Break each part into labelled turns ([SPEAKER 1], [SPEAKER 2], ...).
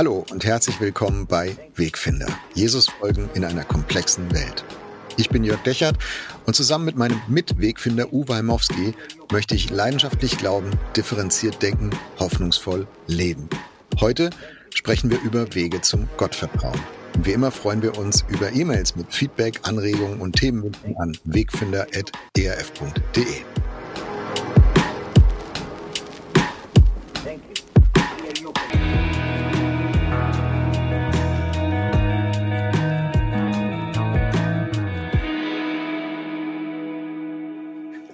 [SPEAKER 1] Hallo und herzlich willkommen bei Wegfinder. Jesus folgen in einer komplexen Welt. Ich bin Jörg Dechert und zusammen mit meinem Mitwegfinder Uwe Heimowski möchte ich leidenschaftlich glauben, differenziert denken, hoffnungsvoll leben. Heute sprechen wir über Wege zum Gottvertrauen. Wie immer freuen wir uns über E-Mails mit Feedback, Anregungen und Themenwünschen an wegfinder.erf.de.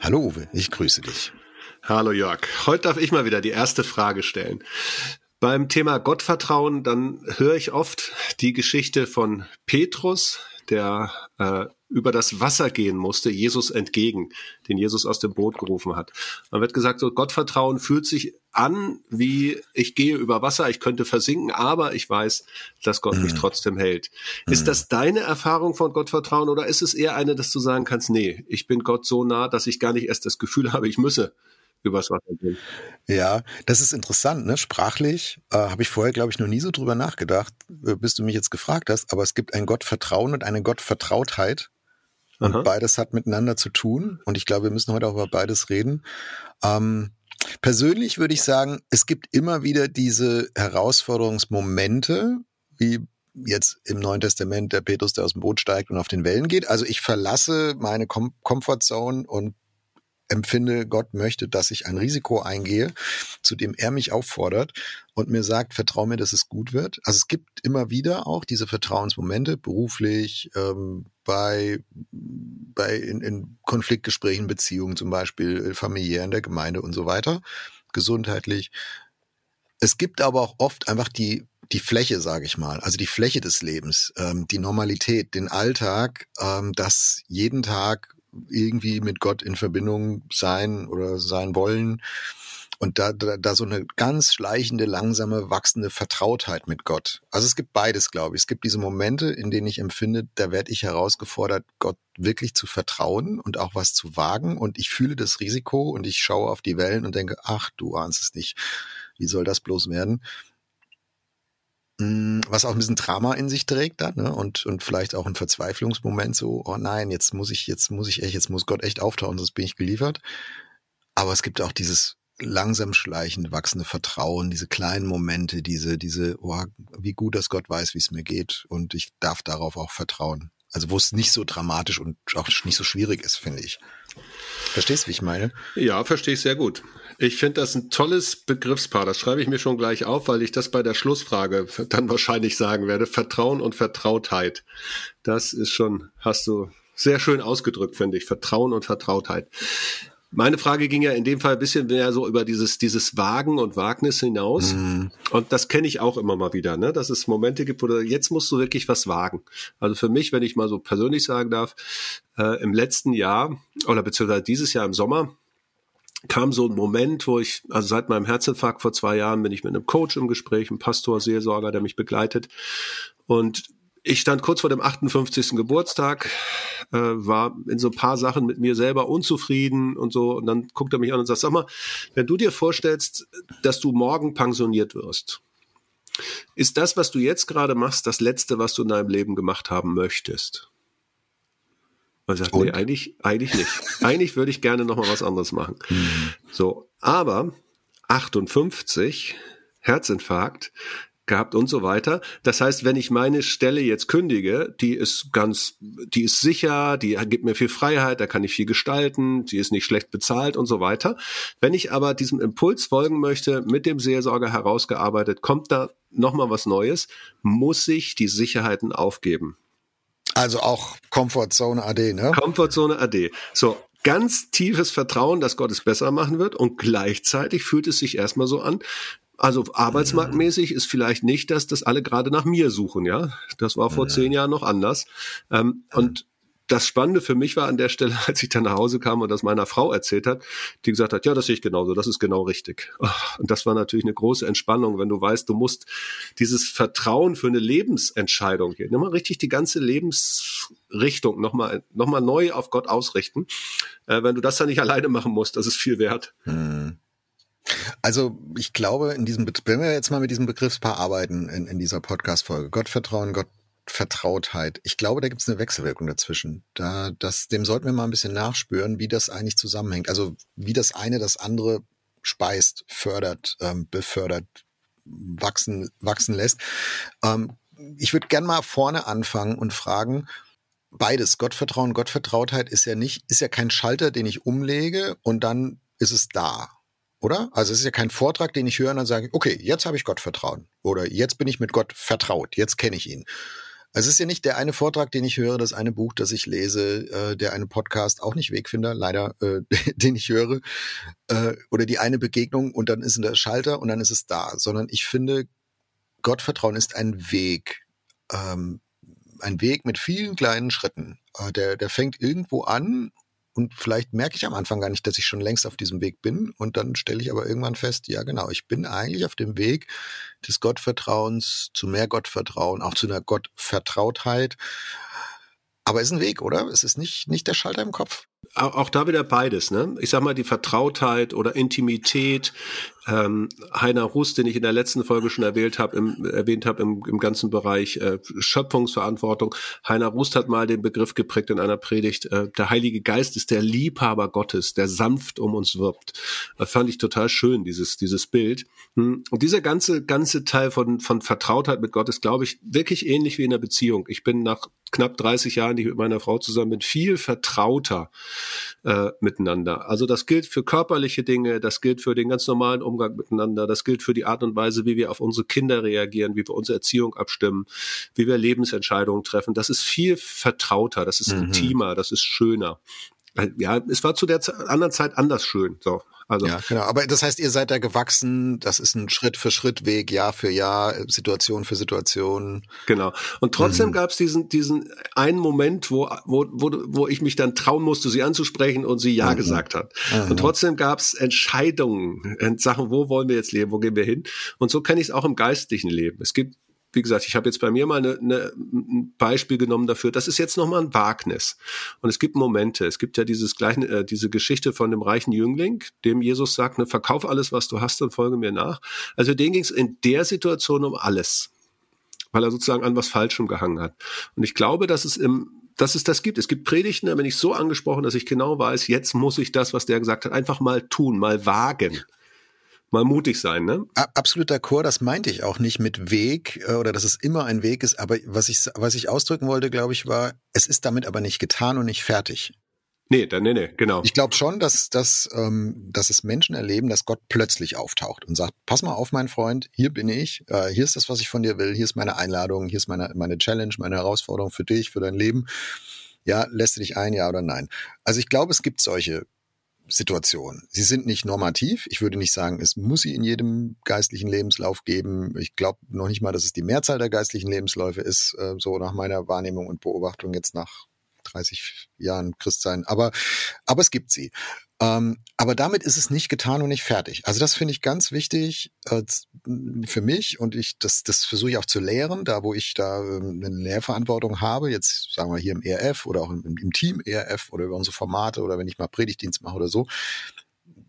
[SPEAKER 1] Hallo Uwe, ich grüße dich.
[SPEAKER 2] Hallo Jörg. Heute darf ich mal wieder die erste Frage stellen. Beim Thema Gottvertrauen, dann höre ich oft die Geschichte von Petrus, der äh, über das Wasser gehen musste, Jesus entgegen, den Jesus aus dem Boot gerufen hat. Man wird gesagt, so Gottvertrauen fühlt sich an, wie ich gehe über Wasser, ich könnte versinken, aber ich weiß, dass Gott mhm. mich trotzdem hält. Mhm. Ist das deine Erfahrung von Gottvertrauen oder ist es eher eine, dass du sagen kannst, nee, ich bin Gott so nah, dass ich gar nicht erst das Gefühl habe, ich müsse übers Wasser gehen.
[SPEAKER 1] Ja, das ist interessant, ne? Sprachlich äh, habe ich vorher, glaube ich, noch nie so drüber nachgedacht, äh, bis du mich jetzt gefragt hast, aber es gibt ein Gottvertrauen und eine Gottvertrautheit. Und Aha. beides hat miteinander zu tun. Und ich glaube, wir müssen heute auch über beides reden. Ähm, persönlich würde ich sagen, es gibt immer wieder diese Herausforderungsmomente, wie jetzt im Neuen Testament der Petrus, der aus dem Boot steigt und auf den Wellen geht. Also ich verlasse meine Com Comfortzone und empfinde, Gott möchte, dass ich ein Risiko eingehe, zu dem er mich auffordert und mir sagt, vertrau mir, dass es gut wird. Also es gibt immer wieder auch diese Vertrauensmomente, beruflich, ähm, bei, bei in, in Konfliktgesprächen, Beziehungen zum Beispiel, familiär in der Gemeinde und so weiter, gesundheitlich. Es gibt aber auch oft einfach die die Fläche, sage ich mal, also die Fläche des Lebens, ähm, die Normalität, den Alltag, ähm, dass jeden Tag irgendwie mit Gott in Verbindung sein oder sein wollen. Und da, da, da so eine ganz schleichende, langsame, wachsende Vertrautheit mit Gott. Also es gibt beides, glaube ich. Es gibt diese Momente, in denen ich empfinde, da werde ich herausgefordert, Gott wirklich zu vertrauen und auch was zu wagen. Und ich fühle das Risiko und ich schaue auf die Wellen und denke, ach, du ahnst es nicht. Wie soll das bloß werden? Mm, was auch ein bisschen Drama in sich trägt dann, ne? Und, und vielleicht auch ein Verzweiflungsmoment so, oh nein, jetzt muss ich, jetzt muss ich echt, jetzt muss Gott echt auftauchen, sonst bin ich geliefert. Aber es gibt auch dieses langsam schleichende, wachsende Vertrauen, diese kleinen Momente, diese, diese, oh, wie gut, dass Gott weiß, wie es mir geht und ich darf darauf auch vertrauen. Also wo es nicht so dramatisch und auch nicht so schwierig ist, finde ich. Verstehst du, wie ich meine?
[SPEAKER 2] Ja, verstehe ich sehr gut. Ich finde das ein tolles Begriffspaar. Das schreibe ich mir schon gleich auf, weil ich das bei der Schlussfrage dann wahrscheinlich sagen werde. Vertrauen und Vertrautheit. Das ist schon, hast du sehr schön ausgedrückt, finde ich. Vertrauen und Vertrautheit. Meine Frage ging ja in dem Fall ein bisschen mehr so über dieses, dieses Wagen und Wagnis hinaus. Mhm. Und das kenne ich auch immer mal wieder, ne? dass es Momente gibt, wo du, jetzt musst du wirklich was wagen. Also für mich, wenn ich mal so persönlich sagen darf, äh, im letzten Jahr oder beziehungsweise dieses Jahr im Sommer, kam so ein Moment, wo ich, also seit meinem Herzinfarkt vor zwei Jahren bin ich mit einem Coach im Gespräch, einem Pastor, Seelsorger, der mich begleitet. Und ich stand kurz vor dem 58. Geburtstag, äh, war in so ein paar Sachen mit mir selber unzufrieden und so. Und dann guckt er mich an und sagt, sag mal, wenn du dir vorstellst, dass du morgen pensioniert wirst, ist das, was du jetzt gerade machst, das Letzte, was du in deinem Leben gemacht haben möchtest? Und sagt, und? nee, eigentlich, eigentlich nicht. eigentlich würde ich gerne noch mal was anderes machen. Mhm. So, aber 58, Herzinfarkt, gehabt und so weiter. Das heißt, wenn ich meine Stelle jetzt kündige, die ist ganz, die ist sicher, die gibt mir viel Freiheit, da kann ich viel gestalten, die ist nicht schlecht bezahlt und so weiter. Wenn ich aber diesem Impuls folgen möchte, mit dem Seelsorger herausgearbeitet, kommt da nochmal was Neues, muss ich die Sicherheiten aufgeben.
[SPEAKER 1] Also auch Comfortzone AD, ne?
[SPEAKER 2] Comfortzone AD. So, ganz tiefes Vertrauen, dass Gott es besser machen wird und gleichzeitig fühlt es sich erstmal so an, also arbeitsmarktmäßig ist vielleicht nicht, dass das alle gerade nach mir suchen, ja. Das war vor ja. zehn Jahren noch anders. Ähm, und das Spannende für mich war an der Stelle, als ich dann nach Hause kam und das meiner Frau erzählt hat, die gesagt hat, ja, das sehe ich genauso, das ist genau richtig. Und das war natürlich eine große Entspannung, wenn du weißt, du musst dieses Vertrauen für eine Lebensentscheidung hier, nimm mal richtig die ganze Lebensrichtung nochmal noch mal neu auf Gott ausrichten. Äh, wenn du das dann nicht alleine machen musst, das ist viel wert.
[SPEAKER 1] Hm. Also ich glaube, in diesem, wenn wir jetzt mal mit diesem Begriffspaar arbeiten in, in dieser Podcast-Folge, Gottvertrauen, Gottvertrautheit, ich glaube, da gibt es eine Wechselwirkung dazwischen. Da, das, dem sollten wir mal ein bisschen nachspüren, wie das eigentlich zusammenhängt. Also wie das eine das andere speist, fördert, ähm, befördert, wachsen, wachsen lässt. Ähm, ich würde gern mal vorne anfangen und fragen, beides, Gottvertrauen, Gottvertrautheit ist ja nicht, ist ja kein Schalter, den ich umlege und dann ist es da. Oder? Also es ist ja kein Vortrag, den ich höre und dann sage, okay, jetzt habe ich Gott vertrauen. Oder jetzt bin ich mit Gott vertraut, jetzt kenne ich ihn. Es ist ja nicht der eine Vortrag, den ich höre, das eine Buch, das ich lese, äh, der eine Podcast, auch nicht Wegfinder, leider, äh, den ich höre, äh, oder die eine Begegnung und dann ist in der Schalter und dann ist es da. Sondern ich finde, Gottvertrauen ist ein Weg. Ähm, ein Weg mit vielen kleinen Schritten. Äh, der, der fängt irgendwo an und vielleicht merke ich am Anfang gar nicht, dass ich schon längst auf diesem Weg bin. Und dann stelle ich aber irgendwann fest, ja genau, ich bin eigentlich auf dem Weg des Gottvertrauens zu mehr Gottvertrauen, auch zu einer Gottvertrautheit. Aber es ist ein Weg, oder? Es ist nicht, nicht der Schalter im Kopf
[SPEAKER 2] auch da wieder beides, ne? Ich sag mal, die Vertrautheit oder Intimität. Ähm, Heiner Rust, den ich in der letzten Folge schon erwähnt habe, im, erwähnt habe im, im ganzen Bereich äh, Schöpfungsverantwortung. Heiner Rust hat mal den Begriff geprägt in einer Predigt, äh, der Heilige Geist ist der Liebhaber Gottes, der sanft um uns wirbt. Das fand ich total schön, dieses, dieses Bild. Hm. Und dieser ganze, ganze Teil von, von Vertrautheit mit Gott ist, glaube ich, wirklich ähnlich wie in der Beziehung. Ich bin nach knapp 30 Jahren, die ich mit meiner Frau zusammen bin, viel vertrauter äh, miteinander. Also das gilt für körperliche Dinge, das gilt für den ganz normalen Umgang miteinander, das gilt für die Art und Weise, wie wir auf unsere Kinder reagieren, wie wir unsere Erziehung abstimmen, wie wir Lebensentscheidungen treffen. Das ist viel vertrauter, das ist mhm. intimer, das ist schöner. Ja, es war zu der anderen Zeit anders schön. So,
[SPEAKER 1] also ja, genau. Aber das heißt, ihr seid da gewachsen. Das ist ein Schritt für Schritt Weg, Jahr für Jahr, Situation für Situation.
[SPEAKER 2] Genau. Und trotzdem mhm. gab es diesen diesen einen Moment, wo wo wo wo ich mich dann trauen musste, sie anzusprechen und sie ja mhm. gesagt hat. Mhm. Und trotzdem gab es Entscheidungen in Sachen, wo wollen wir jetzt leben, wo gehen wir hin? Und so kenne ich es auch im geistlichen Leben. Es gibt wie gesagt, ich habe jetzt bei mir mal eine, eine, ein Beispiel genommen dafür. Das ist jetzt nochmal ein Wagnis. Und es gibt Momente. Es gibt ja dieses gleiche, äh, diese Geschichte von dem reichen Jüngling, dem Jesus sagt, ne, verkauf alles, was du hast und folge mir nach. Also den ging es in der Situation um alles, weil er sozusagen an was Falschem gehangen hat. Und ich glaube, dass es im dass es das gibt. Es gibt Predigten, da bin ich so angesprochen, dass ich genau weiß, jetzt muss ich das, was der gesagt hat, einfach mal tun, mal wagen mal mutig sein, ne?
[SPEAKER 1] Absolut d'accord, das meinte ich auch nicht mit Weg äh, oder dass es immer ein Weg ist, aber was ich, was ich ausdrücken wollte, glaube ich, war, es ist damit aber nicht getan und nicht fertig.
[SPEAKER 2] Nee, dann nee, nee, genau.
[SPEAKER 1] Ich glaube schon, dass, dass, ähm, dass es Menschen erleben, dass Gott plötzlich auftaucht und sagt, pass mal auf, mein Freund, hier bin ich, äh, hier ist das, was ich von dir will, hier ist meine Einladung, hier ist meine, meine Challenge, meine Herausforderung für dich, für dein Leben. Ja, lässt du dich ein, ja oder nein? Also ich glaube, es gibt solche Situation. Sie sind nicht normativ. Ich würde nicht sagen, es muss sie in jedem geistlichen Lebenslauf geben. Ich glaube noch nicht mal, dass es die Mehrzahl der geistlichen Lebensläufe ist, äh, so nach meiner Wahrnehmung und Beobachtung jetzt nach 30 Jahren Christsein. Aber, aber es gibt sie. Ähm, aber damit ist es nicht getan und nicht fertig. Also das finde ich ganz wichtig äh, für mich und ich das, das versuche ich auch zu lehren, da wo ich da äh, eine Lehrverantwortung habe, jetzt sagen wir hier im ERF oder auch im, im Team ERF oder über unsere Formate oder wenn ich mal Predigtdienst mache oder so.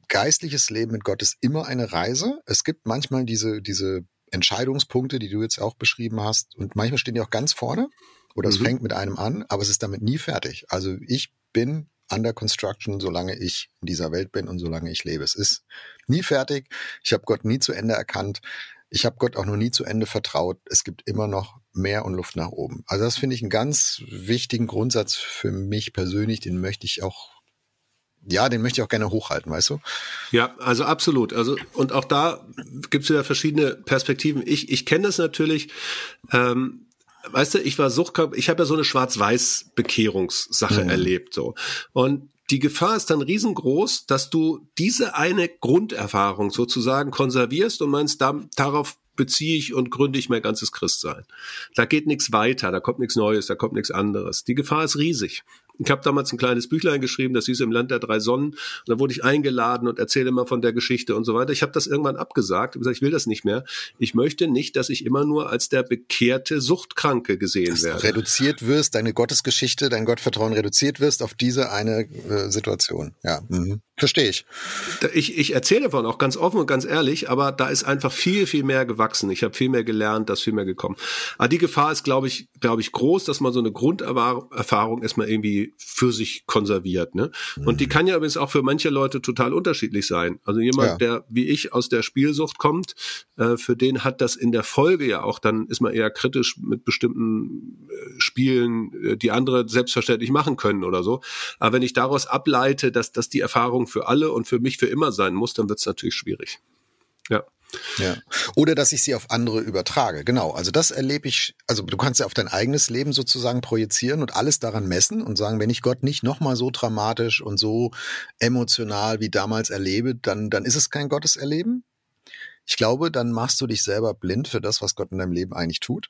[SPEAKER 1] Geistliches Leben mit Gott ist immer eine Reise. Es gibt manchmal diese, diese Entscheidungspunkte, die du jetzt auch beschrieben hast und manchmal stehen die auch ganz vorne oder es mhm. fängt mit einem an, aber es ist damit nie fertig. Also ich bin under construction, solange ich in dieser Welt bin und solange ich lebe. Es ist nie fertig. Ich habe Gott nie zu Ende erkannt. Ich habe Gott auch noch nie zu Ende vertraut. Es gibt immer noch mehr und Luft nach oben. Also das finde ich einen ganz wichtigen Grundsatz für mich persönlich. Den möchte ich auch ja, den möchte ich auch gerne hochhalten, weißt du?
[SPEAKER 2] Ja, also absolut. Also und auch da gibt es wieder verschiedene Perspektiven. Ich, ich kenne das natürlich. Ähm, weißt du, ich war Suchtkörper, ich habe ja so eine Schwarz-Weiß-Bekehrungssache mhm. erlebt, so. Und die Gefahr ist dann riesengroß, dass du diese eine Grunderfahrung sozusagen konservierst und meinst, da, darauf beziehe ich und gründe ich mein ganzes Christsein. Da geht nichts weiter, da kommt nichts Neues, da kommt nichts anderes. Die Gefahr ist riesig. Ich habe damals ein kleines Büchlein geschrieben, das hieß im Land der drei Sonnen. Und da wurde ich eingeladen und erzähle immer von der Geschichte und so weiter. Ich habe das irgendwann abgesagt und gesagt, ich will das nicht mehr. Ich möchte nicht, dass ich immer nur als der bekehrte Suchtkranke gesehen dass werde.
[SPEAKER 1] reduziert wirst, deine Gottesgeschichte, dein Gottvertrauen reduziert wirst auf diese eine äh, Situation. Ja. Mhm. verstehe ich.
[SPEAKER 2] ich. Ich erzähle davon auch ganz offen und ganz ehrlich, aber da ist einfach viel, viel mehr gewachsen. Ich habe viel mehr gelernt, da ist viel mehr gekommen. Aber die Gefahr ist, glaube ich, glaube ich, groß, dass man so eine Grunderfahrung erstmal irgendwie für sich konserviert. Ne? Mhm. Und die mhm. kann ja übrigens auch für manche Leute total unterschiedlich sein. Also jemand, ja. der wie ich aus der Spielsucht kommt, äh, für den hat das in der Folge ja auch, dann ist man eher kritisch mit bestimmten äh, Spielen, äh, die andere selbstverständlich machen können oder so. Aber wenn ich daraus ableite, dass, dass die Erfahrung für alle und für mich für immer sein muss, dann wird es natürlich schwierig. Ja.
[SPEAKER 1] Ja. Oder dass ich sie auf andere übertrage. Genau. Also das erlebe ich, also du kannst ja auf dein eigenes Leben sozusagen projizieren und alles daran messen und sagen, wenn ich Gott nicht nochmal so dramatisch und so emotional wie damals erlebe, dann, dann ist es kein Gotteserleben. Ich glaube, dann machst du dich selber blind für das, was Gott in deinem Leben eigentlich tut.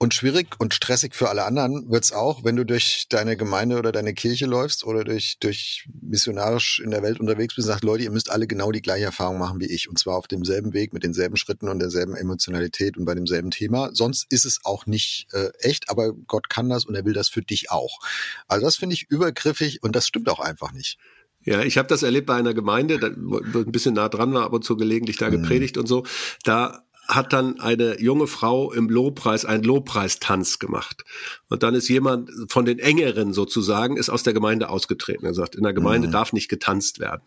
[SPEAKER 1] Und schwierig und stressig für alle anderen wird's auch, wenn du durch deine Gemeinde oder deine Kirche läufst oder durch, durch missionarisch in der Welt unterwegs bist und sagst, Leute, ihr müsst alle genau die gleiche Erfahrung machen wie ich. Und zwar auf demselben Weg, mit denselben Schritten und derselben Emotionalität und bei demselben Thema. Sonst ist es auch nicht äh, echt, aber Gott kann das und er will das für dich auch. Also das finde ich übergriffig und das stimmt auch einfach nicht.
[SPEAKER 2] Ja, ich habe das erlebt bei einer Gemeinde, da, ein bisschen nah dran war, aber zu gelegentlich da mhm. gepredigt mhm. und so. Da hat dann eine junge Frau im Lobpreis einen Lobpreistanz gemacht. Und dann ist jemand von den Engeren sozusagen, ist aus der Gemeinde ausgetreten. Er sagt, in der Gemeinde mhm. darf nicht getanzt werden.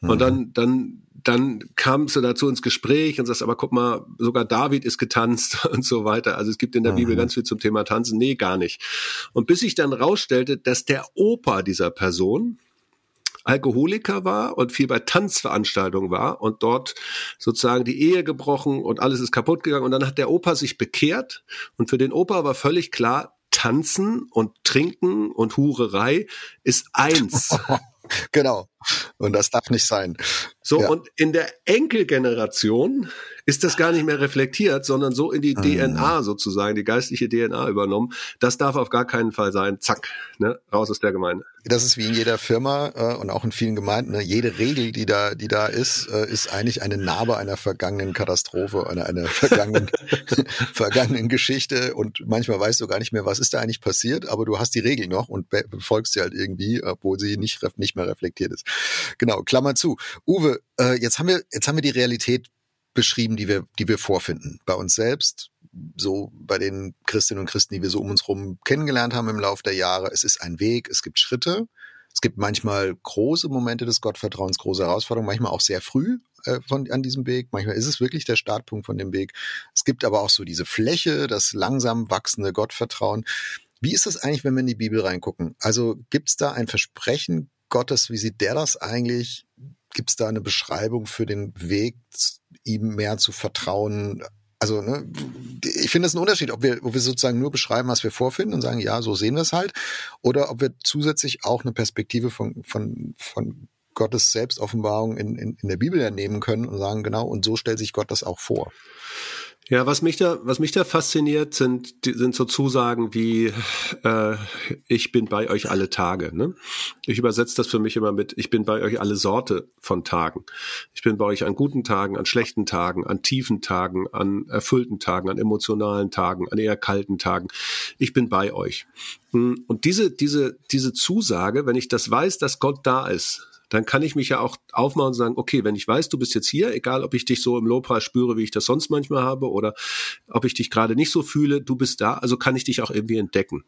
[SPEAKER 2] Mhm. Und dann, dann, dann kam sie dazu ins Gespräch und sagt, aber guck mal, sogar David ist getanzt und so weiter. Also es gibt in der mhm. Bibel ganz viel zum Thema Tanzen. Nee, gar nicht. Und bis sich dann rausstellte, dass der Opa dieser Person, Alkoholiker war und viel bei Tanzveranstaltungen war und dort sozusagen die Ehe gebrochen und alles ist kaputt gegangen. Und dann hat der Opa sich bekehrt und für den Opa war völlig klar, Tanzen und Trinken und Hurerei ist eins.
[SPEAKER 1] genau. Und das darf nicht sein.
[SPEAKER 2] So, ja. und in der Enkelgeneration ist das gar nicht mehr reflektiert, sondern so in die mhm. DNA sozusagen, die geistliche DNA übernommen. Das darf auf gar keinen Fall sein. Zack, ne, raus aus der Gemeinde.
[SPEAKER 1] Das ist wie in jeder Firma äh, und auch in vielen Gemeinden. Ne? Jede Regel, die da, die da ist, äh, ist eigentlich eine Narbe einer vergangenen Katastrophe, einer, einer vergangenen, vergangenen Geschichte. Und manchmal weißt du gar nicht mehr, was ist da eigentlich passiert, aber du hast die Regel noch und befolgst sie halt irgendwie, obwohl sie nicht, nicht mehr reflektiert ist. Genau, Klammer zu. Uwe, äh, jetzt haben wir, jetzt haben wir die Realität beschrieben, die wir, die wir vorfinden. Bei uns selbst, so bei den Christinnen und Christen, die wir so um uns herum kennengelernt haben im Laufe der Jahre. Es ist ein Weg, es gibt Schritte. Es gibt manchmal große Momente des Gottvertrauens, große Herausforderungen, manchmal auch sehr früh äh, von, an diesem Weg. Manchmal ist es wirklich der Startpunkt von dem Weg. Es gibt aber auch so diese Fläche, das langsam wachsende Gottvertrauen. Wie ist das eigentlich, wenn wir in die Bibel reingucken? Also gibt es da ein Versprechen Gottes? Wie sieht der das eigentlich? Gibt es da eine Beschreibung für den Weg, ihm mehr zu vertrauen? Also, ne, ich finde es ein Unterschied, ob wir, ob wir sozusagen nur beschreiben, was wir vorfinden und sagen, ja, so sehen wir es halt, oder ob wir zusätzlich auch eine Perspektive von, von, von Gottes Selbstoffenbarung in, in, in der Bibel ernehmen können und sagen, genau, und so stellt sich Gott das auch vor.
[SPEAKER 2] Ja, was mich da, was mich da fasziniert, sind, sind so Zusagen wie äh, ich bin bei euch alle Tage. Ne? Ich übersetze das für mich immer mit ich bin bei euch alle Sorte von Tagen. Ich bin bei euch an guten Tagen, an schlechten Tagen, an tiefen Tagen, an erfüllten Tagen, an emotionalen Tagen, an eher kalten Tagen. Ich bin bei euch. Hm, und diese, diese, diese Zusage, wenn ich das weiß, dass Gott da ist, dann kann ich mich ja auch aufmachen und sagen, okay, wenn ich weiß, du bist jetzt hier, egal ob ich dich so im Lobpreis spüre, wie ich das sonst manchmal habe, oder ob ich dich gerade nicht so fühle, du bist da, also kann ich dich auch irgendwie entdecken.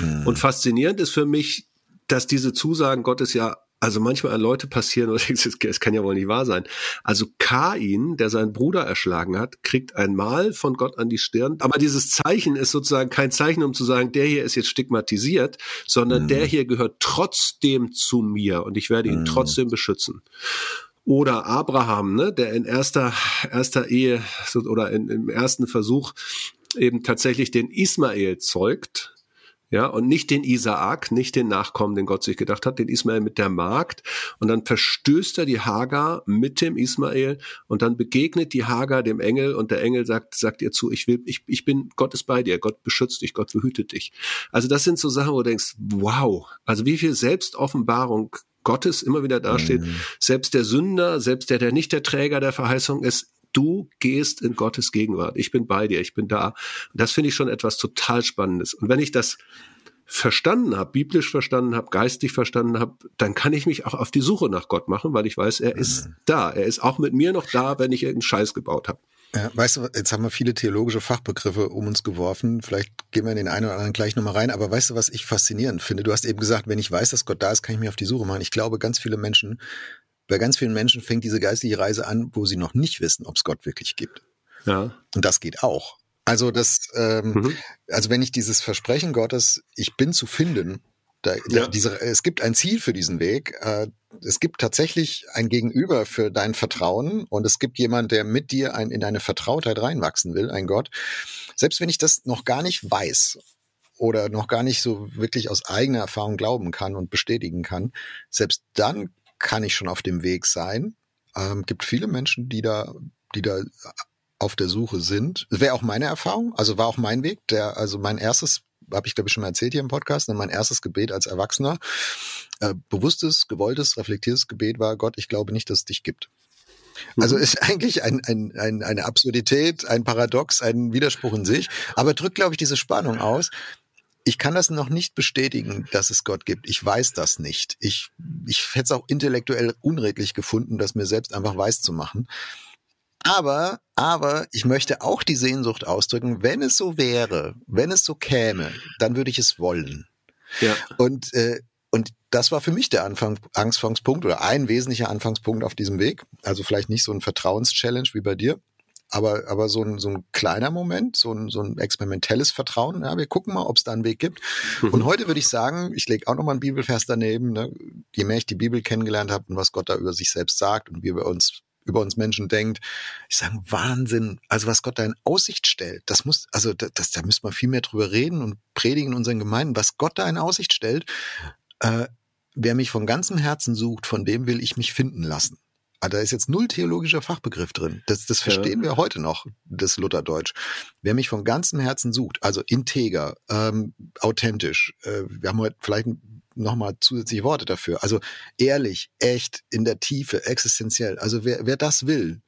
[SPEAKER 2] Mhm. Und faszinierend ist für mich, dass diese Zusagen Gottes ja also manchmal an Leute passieren, es kann ja wohl nicht wahr sein. Also Kain, der seinen Bruder erschlagen hat, kriegt ein Mal von Gott an die Stirn. Aber dieses Zeichen ist sozusagen kein Zeichen, um zu sagen, der hier ist jetzt stigmatisiert, sondern mhm. der hier gehört trotzdem zu mir und ich werde ihn mhm. trotzdem beschützen. Oder Abraham, ne, der in erster, erster Ehe oder in, im ersten Versuch eben tatsächlich den Ismael zeugt, ja, und nicht den Isaak, nicht den Nachkommen, den Gott sich gedacht hat, den Ismael mit der Magd. Und dann verstößt er die Hagar mit dem Ismael und dann begegnet die Hagar dem Engel und der Engel sagt, sagt ihr zu, ich will, ich, ich bin, Gott ist bei dir, Gott beschützt dich, Gott behütet dich. Also das sind so Sachen, wo du denkst, wow, also wie viel Selbstoffenbarung Gottes immer wieder dasteht. Mhm. Selbst der Sünder, selbst der, der nicht der Träger der Verheißung ist, du gehst in Gottes Gegenwart. Ich bin bei dir, ich bin da. Und das finde ich schon etwas total Spannendes. Und wenn ich das verstanden habe, biblisch verstanden habe, geistig verstanden habe, dann kann ich mich auch auf die Suche nach Gott machen, weil ich weiß, er ist mhm. da. Er ist auch mit mir noch da, wenn ich irgendeinen Scheiß gebaut habe.
[SPEAKER 1] Ja, weißt du, jetzt haben wir viele theologische Fachbegriffe um uns geworfen. Vielleicht gehen wir in den einen oder anderen gleich nochmal rein. Aber weißt du, was ich faszinierend finde? Du hast eben gesagt, wenn ich weiß, dass Gott da ist, kann ich mich auf die Suche machen. Ich glaube, ganz viele Menschen, bei ganz vielen Menschen fängt diese geistliche Reise an, wo sie noch nicht wissen, ob es Gott wirklich gibt. Ja. Und das geht auch. Also das, ähm, mhm. also wenn ich dieses Versprechen Gottes, ich bin zu finden, da, ja. diese, es gibt ein Ziel für diesen Weg. Äh, es gibt tatsächlich ein Gegenüber für dein Vertrauen und es gibt jemand, der mit dir ein, in deine Vertrautheit reinwachsen will, ein Gott. Selbst wenn ich das noch gar nicht weiß oder noch gar nicht so wirklich aus eigener Erfahrung glauben kann und bestätigen kann, selbst dann kann ich schon auf dem Weg sein. Ähm, gibt viele Menschen, die da, die da auf der Suche sind. Wäre auch meine Erfahrung, also war auch mein Weg, der, also mein erstes habe ich glaube ich schon mal erzählt hier im Podcast, ne, mein erstes Gebet als Erwachsener, äh, bewusstes, gewolltes, reflektiertes Gebet war, Gott, ich glaube nicht, dass es dich gibt. Also mhm. ist eigentlich ein, ein, ein, eine Absurdität, ein Paradox, ein Widerspruch in sich, aber drückt, glaube ich, diese Spannung aus. Ich kann das noch nicht bestätigen, dass es Gott gibt. Ich weiß das nicht. Ich, ich hätte es auch intellektuell unredlich gefunden, das mir selbst einfach weiß zu machen. Aber, aber ich möchte auch die Sehnsucht ausdrücken, wenn es so wäre, wenn es so käme, dann würde ich es wollen. Ja. Und, äh, und das war für mich der Anfang, Anfangspunkt oder ein wesentlicher Anfangspunkt auf diesem Weg. Also vielleicht nicht so ein Vertrauenschallenge wie bei dir, aber, aber so ein, so ein kleiner Moment, so ein, so ein experimentelles Vertrauen. Ja, wir gucken mal, ob es da einen Weg gibt. Mhm. Und heute würde ich sagen, ich lege auch nochmal einen Bibelvers daneben. Ne? Je mehr ich die Bibel kennengelernt habe und was Gott da über sich selbst sagt und wie wir uns über uns Menschen denkt. Ich sage, Wahnsinn. Also was Gott da in Aussicht stellt, das muss, also das, da müsste man viel mehr drüber reden und predigen in unseren Gemeinden, was Gott da in Aussicht stellt. Äh, wer mich von ganzem Herzen sucht, von dem will ich mich finden lassen. Also da ist jetzt null theologischer Fachbegriff drin. Das, das verstehen ja. wir heute noch, das Lutherdeutsch. Wer mich von ganzem Herzen sucht, also integer, ähm, authentisch, äh, wir haben heute vielleicht nochmal zusätzliche Worte dafür. Also ehrlich, echt, in der Tiefe, existenziell. Also wer, wer das will,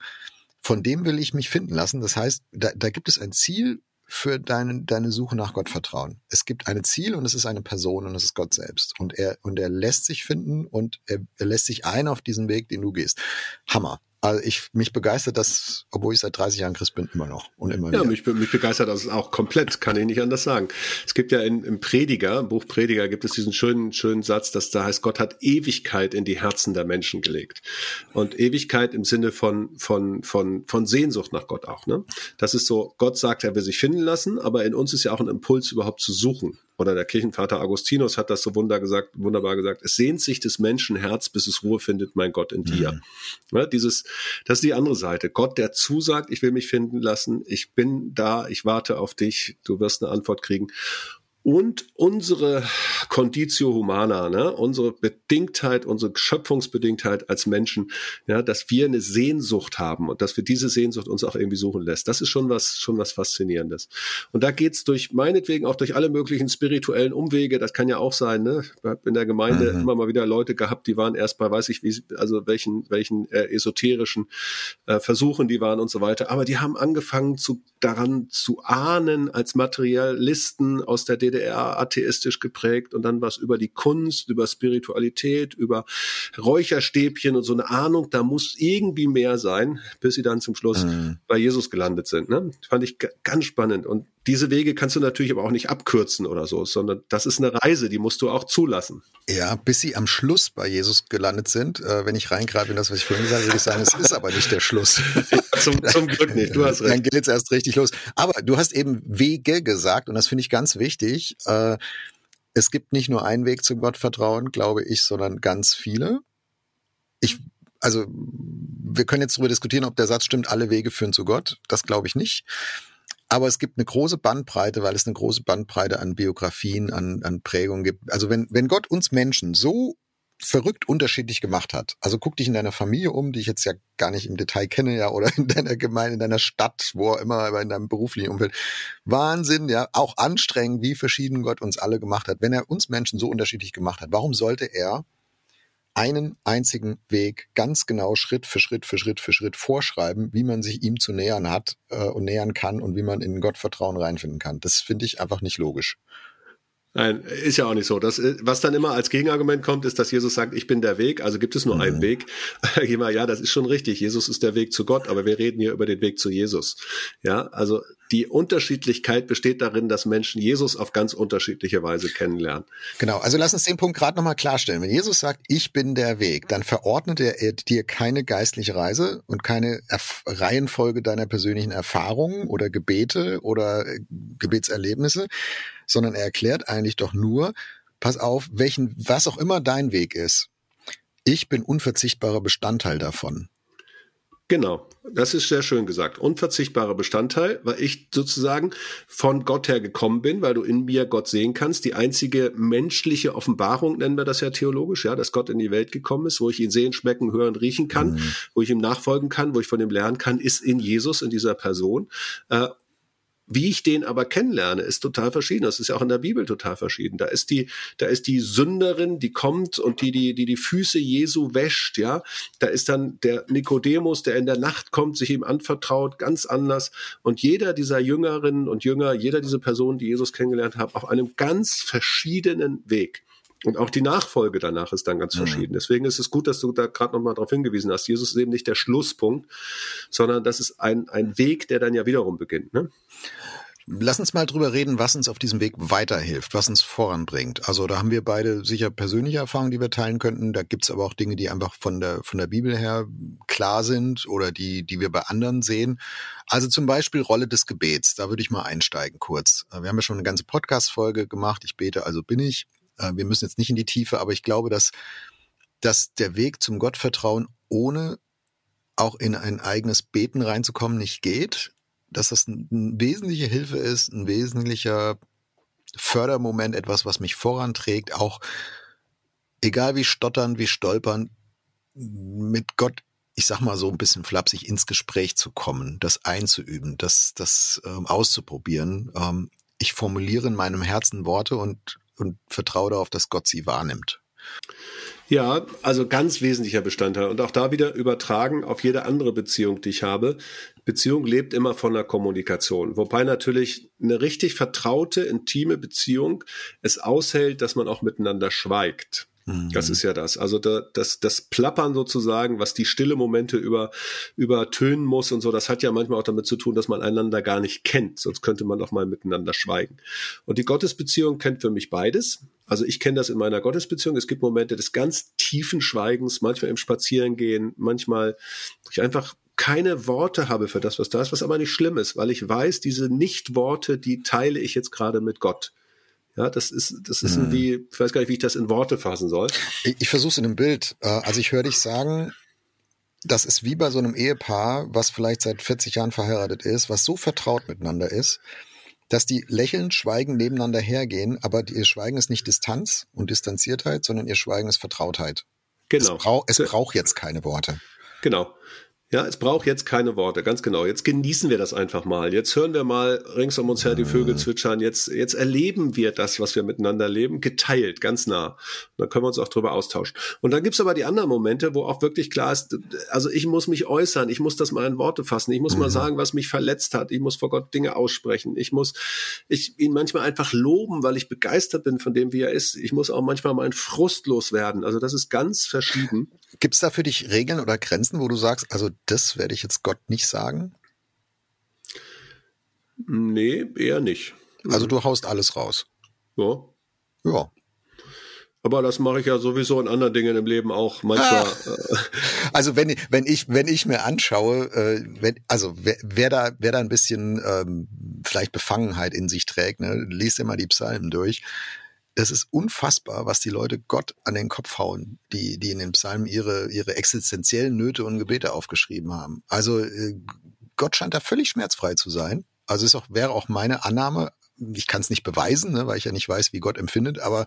[SPEAKER 1] von dem will ich mich finden lassen. Das heißt, da, da gibt es ein Ziel für deine, deine Suche nach Gottvertrauen. Es gibt ein Ziel und es ist eine Person und es ist Gott selbst. Und er, und er lässt sich finden und er, er lässt sich ein auf diesen Weg, den du gehst. Hammer. Also ich mich begeistert das, obwohl ich seit 30 Jahren Christ bin, immer noch und immer
[SPEAKER 2] ja, wieder. Ja, mich, mich begeistert das auch komplett, kann ich nicht anders sagen. Es gibt ja in, im Prediger, im Buch Prediger, gibt es diesen schönen, schönen Satz, dass da heißt, Gott hat Ewigkeit in die Herzen der Menschen gelegt. Und Ewigkeit im Sinne von, von, von, von Sehnsucht nach Gott auch. Ne? Das ist so, Gott sagt, er will sich finden lassen, aber in uns ist ja auch ein Impuls überhaupt zu suchen oder der Kirchenvater Augustinus hat das so wunder gesagt, wunderbar gesagt, es sehnt sich des Menschen Herz, bis es Ruhe findet, mein Gott, in dir. Mhm. Ja, dieses, das ist die andere Seite. Gott, der zusagt, ich will mich finden lassen, ich bin da, ich warte auf dich, du wirst eine Antwort kriegen und unsere Conditio Humana, ne, unsere Bedingtheit, unsere Schöpfungsbedingtheit als Menschen, ja, dass wir eine Sehnsucht haben und dass wir diese Sehnsucht uns auch irgendwie suchen lässt. Das ist schon was, schon was Faszinierendes. Und da geht's durch, meinetwegen auch durch alle möglichen spirituellen Umwege, das kann ja auch sein, ne. Ich habe in der Gemeinde mhm. immer mal wieder Leute gehabt, die waren erst bei, weiß ich wie, also welchen, welchen äh, esoterischen äh, Versuchen die waren und so weiter. Aber die haben angefangen zu, daran zu ahnen als Materialisten aus der DDR, DDR atheistisch geprägt und dann was über die Kunst, über Spiritualität, über Räucherstäbchen und so eine Ahnung, da muss irgendwie mehr sein, bis sie dann zum Schluss mhm. bei Jesus gelandet sind. Ne? Fand ich ganz spannend. Und diese Wege kannst du natürlich aber auch nicht abkürzen oder so, sondern das ist eine Reise, die musst du auch zulassen.
[SPEAKER 1] Ja, bis sie am Schluss bei Jesus gelandet sind. Äh, wenn ich reingreife in das, was ich vorhin gesagt habe, würde ich sagen, es ist aber nicht der Schluss.
[SPEAKER 2] zum, zum Glück nicht, du hast recht.
[SPEAKER 1] Dann geht es erst richtig los. Aber du hast eben Wege gesagt und das finde ich ganz wichtig. Äh, es gibt nicht nur einen Weg zum Gottvertrauen, glaube ich, sondern ganz viele. Ich also wir können jetzt darüber diskutieren, ob der Satz stimmt, alle Wege führen zu Gott. Das glaube ich nicht. Aber es gibt eine große Bandbreite, weil es eine große Bandbreite an Biografien, an, an Prägungen gibt. Also wenn, wenn Gott uns Menschen so verrückt unterschiedlich gemacht hat. Also guck dich in deiner Familie um, die ich jetzt ja gar nicht im Detail kenne, ja, oder in deiner Gemeinde, in deiner Stadt, wo auch immer, aber in deinem beruflichen Umfeld. Wahnsinn, ja, auch anstrengend, wie verschieden Gott uns alle gemacht hat. Wenn er uns Menschen so unterschiedlich gemacht hat, warum sollte er einen einzigen Weg ganz genau Schritt für Schritt für Schritt für Schritt vorschreiben, wie man sich ihm zu nähern hat äh, und nähern kann und wie man in Gottvertrauen reinfinden kann. Das finde ich einfach nicht logisch.
[SPEAKER 2] Nein, ist ja auch nicht so. Das, was dann immer als Gegenargument kommt, ist, dass Jesus sagt, ich bin der Weg, also gibt es nur mhm. einen Weg. ja, das ist schon richtig. Jesus ist der Weg zu Gott, aber wir reden hier über den Weg zu Jesus. Ja, also die Unterschiedlichkeit besteht darin, dass Menschen Jesus auf ganz unterschiedliche Weise kennenlernen.
[SPEAKER 1] Genau, also lass uns den Punkt gerade nochmal klarstellen. Wenn Jesus sagt, ich bin der Weg, dann verordnet er dir keine geistliche Reise und keine Erf Reihenfolge deiner persönlichen Erfahrungen oder Gebete oder äh, Gebetserlebnisse, sondern er erklärt eigentlich doch nur, pass auf, welchen, was auch immer dein Weg ist. Ich bin unverzichtbarer Bestandteil davon.
[SPEAKER 2] Genau, das ist sehr schön gesagt. Unverzichtbarer Bestandteil, weil ich sozusagen von Gott her gekommen bin, weil du in mir Gott sehen kannst. Die einzige menschliche Offenbarung, nennen wir das ja theologisch, ja, dass Gott in die Welt gekommen ist, wo ich ihn sehen, schmecken, hören, riechen kann, mhm. wo ich ihm nachfolgen kann, wo ich von ihm lernen kann, ist in Jesus, in dieser Person. Wie ich den aber kennenlerne, ist total verschieden. Das ist ja auch in der Bibel total verschieden. Da ist die, da ist die Sünderin, die kommt und die, die, die, die Füße Jesu wäscht, ja. Da ist dann der Nikodemus, der in der Nacht kommt, sich ihm anvertraut, ganz anders. Und jeder dieser Jüngerinnen und Jünger, jeder dieser Personen, die Jesus kennengelernt haben, auf einem ganz verschiedenen Weg. Und auch die Nachfolge danach ist dann ganz mhm. verschieden. Deswegen ist es gut, dass du da gerade nochmal darauf hingewiesen hast. Jesus ist eben nicht der Schlusspunkt, sondern das ist ein, ein Weg, der dann ja wiederum beginnt. Ne?
[SPEAKER 1] Lass uns mal drüber reden, was uns auf diesem Weg weiterhilft, was uns voranbringt. Also da haben wir beide sicher persönliche Erfahrungen, die wir teilen könnten. Da gibt's aber auch Dinge, die einfach von der, von der Bibel her klar sind oder die, die wir bei anderen sehen. Also zum Beispiel Rolle des Gebets. Da würde ich mal einsteigen kurz. Wir haben ja schon eine ganze Podcast-Folge gemacht. Ich bete, also bin ich. Äh, wir müssen jetzt nicht in die Tiefe, aber ich glaube, dass, dass der Weg zum Gottvertrauen ohne auch in ein eigenes Beten reinzukommen nicht geht, dass das eine wesentliche Hilfe ist, ein wesentlicher Fördermoment, etwas, was mich voranträgt, auch egal wie stottern, wie stolpern, mit Gott, ich sag mal so ein bisschen flapsig, ins Gespräch zu kommen, das einzuüben, das, das ähm, auszuprobieren. Ähm, ich formuliere in meinem Herzen Worte und und vertraue darauf, dass Gott sie wahrnimmt.
[SPEAKER 2] Ja, also ganz wesentlicher Bestandteil und auch da wieder übertragen auf jede andere Beziehung, die ich habe. Beziehung lebt immer von der Kommunikation, wobei natürlich eine richtig vertraute, intime Beziehung es aushält, dass man auch miteinander schweigt. Das mhm. ist ja das. Also da, das, das Plappern sozusagen, was die stille Momente über, übertönen muss und so, das hat ja manchmal auch damit zu tun, dass man einander gar nicht kennt. Sonst könnte man doch mal miteinander schweigen. Und die Gottesbeziehung kennt für mich beides. Also ich kenne das in meiner Gottesbeziehung. Es gibt Momente des ganz tiefen Schweigens, manchmal im Spazierengehen, manchmal ich einfach keine Worte habe für das, was da ist, was aber nicht schlimm ist, weil ich weiß, diese Nicht-Worte, die teile ich jetzt gerade mit Gott. Ja, das ist, das ist hm. irgendwie, ich weiß gar nicht, wie ich das in Worte fassen soll.
[SPEAKER 1] Ich, ich versuche es in einem Bild. Äh, also ich höre dich sagen, das ist wie bei so einem Ehepaar, was vielleicht seit 40 Jahren verheiratet ist, was so vertraut miteinander ist, dass die lächelnd, schweigend nebeneinander hergehen, aber ihr Schweigen ist nicht Distanz und Distanziertheit, sondern ihr Schweigen ist Vertrautheit. Genau. Es, brauch, es braucht jetzt keine Worte.
[SPEAKER 2] Genau. Ja, es braucht jetzt keine Worte, ganz genau. Jetzt genießen wir das einfach mal. Jetzt hören wir mal rings um uns her die Vögel zwitschern. Jetzt, jetzt erleben wir das, was wir miteinander leben, geteilt, ganz nah. Und dann können wir uns auch drüber austauschen. Und dann gibt's aber die anderen Momente, wo auch wirklich klar ist, also ich muss mich äußern, ich muss das mal in Worte fassen, ich muss mhm. mal sagen, was mich verletzt hat, ich muss vor Gott Dinge aussprechen, ich muss ich ihn manchmal einfach loben, weil ich begeistert bin von dem, wie er ist. Ich muss auch manchmal meinen Frust loswerden. Also das ist ganz verschieden.
[SPEAKER 1] Gibt's da für dich Regeln oder Grenzen, wo du sagst, also das werde ich jetzt Gott nicht sagen?
[SPEAKER 2] Nee, eher nicht.
[SPEAKER 1] Also du haust alles raus.
[SPEAKER 2] Ja.
[SPEAKER 1] Ja.
[SPEAKER 2] Aber das mache ich ja sowieso in anderen Dingen im Leben auch manchmal.
[SPEAKER 1] Ah. Also wenn, wenn ich wenn ich mir anschaue, äh, wenn, also wer, wer da wer da ein bisschen ähm, vielleicht Befangenheit in sich trägt, ne, liest immer die Psalmen durch es ist unfassbar, was die Leute Gott an den Kopf hauen, die, die in den Psalmen ihre, ihre existenziellen Nöte und Gebete aufgeschrieben haben. Also äh, Gott scheint da völlig schmerzfrei zu sein. Also ist auch, wäre auch meine Annahme, ich kann es nicht beweisen, ne, weil ich ja nicht weiß, wie Gott empfindet, aber,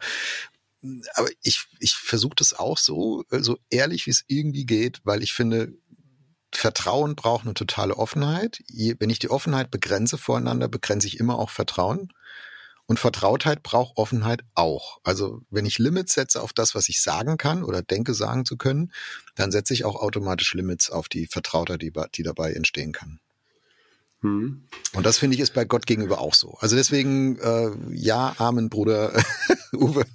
[SPEAKER 1] aber ich, ich versuche das auch so, so ehrlich, wie es irgendwie geht, weil ich finde, Vertrauen braucht eine totale Offenheit. Wenn ich die Offenheit begrenze voreinander, begrenze ich immer auch Vertrauen. Und Vertrautheit braucht Offenheit auch. Also wenn ich Limits setze auf das, was ich sagen kann oder denke sagen zu können, dann setze ich auch automatisch Limits auf die Vertrautheit, die, die dabei entstehen kann. Mhm. Und das finde ich ist bei Gott gegenüber auch so. Also deswegen, äh, ja, Amen, Bruder Uwe,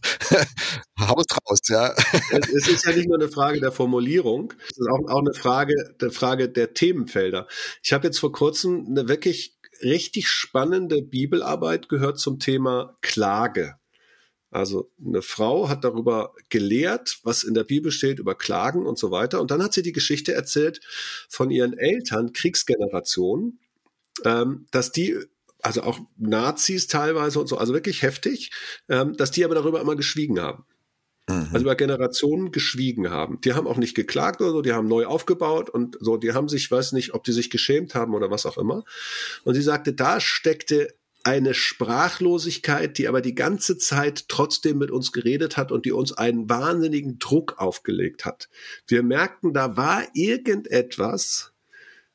[SPEAKER 1] Haus raus, ja.
[SPEAKER 2] Es ist ja nicht nur eine Frage der Formulierung, es ist auch, auch eine Frage der Frage der Themenfelder. Ich habe jetzt vor kurzem eine wirklich richtig spannende Bibelarbeit gehört zum Thema Klage. Also eine Frau hat darüber gelehrt, was in der Bibel steht über Klagen und so weiter. Und dann hat sie die Geschichte erzählt von ihren Eltern, Kriegsgenerationen, ähm, dass die also auch Nazis teilweise und so, also wirklich heftig, ähm, dass die aber darüber immer geschwiegen haben. Mhm. Also über Generationen geschwiegen haben. Die haben auch nicht geklagt oder so, die haben neu aufgebaut und so, die haben sich, weiß nicht, ob die sich geschämt haben oder was auch immer. Und sie sagte, da steckte eine Sprachlosigkeit, die aber die ganze Zeit trotzdem mit uns geredet hat und die uns einen wahnsinnigen Druck aufgelegt hat. Wir merkten, da war irgendetwas,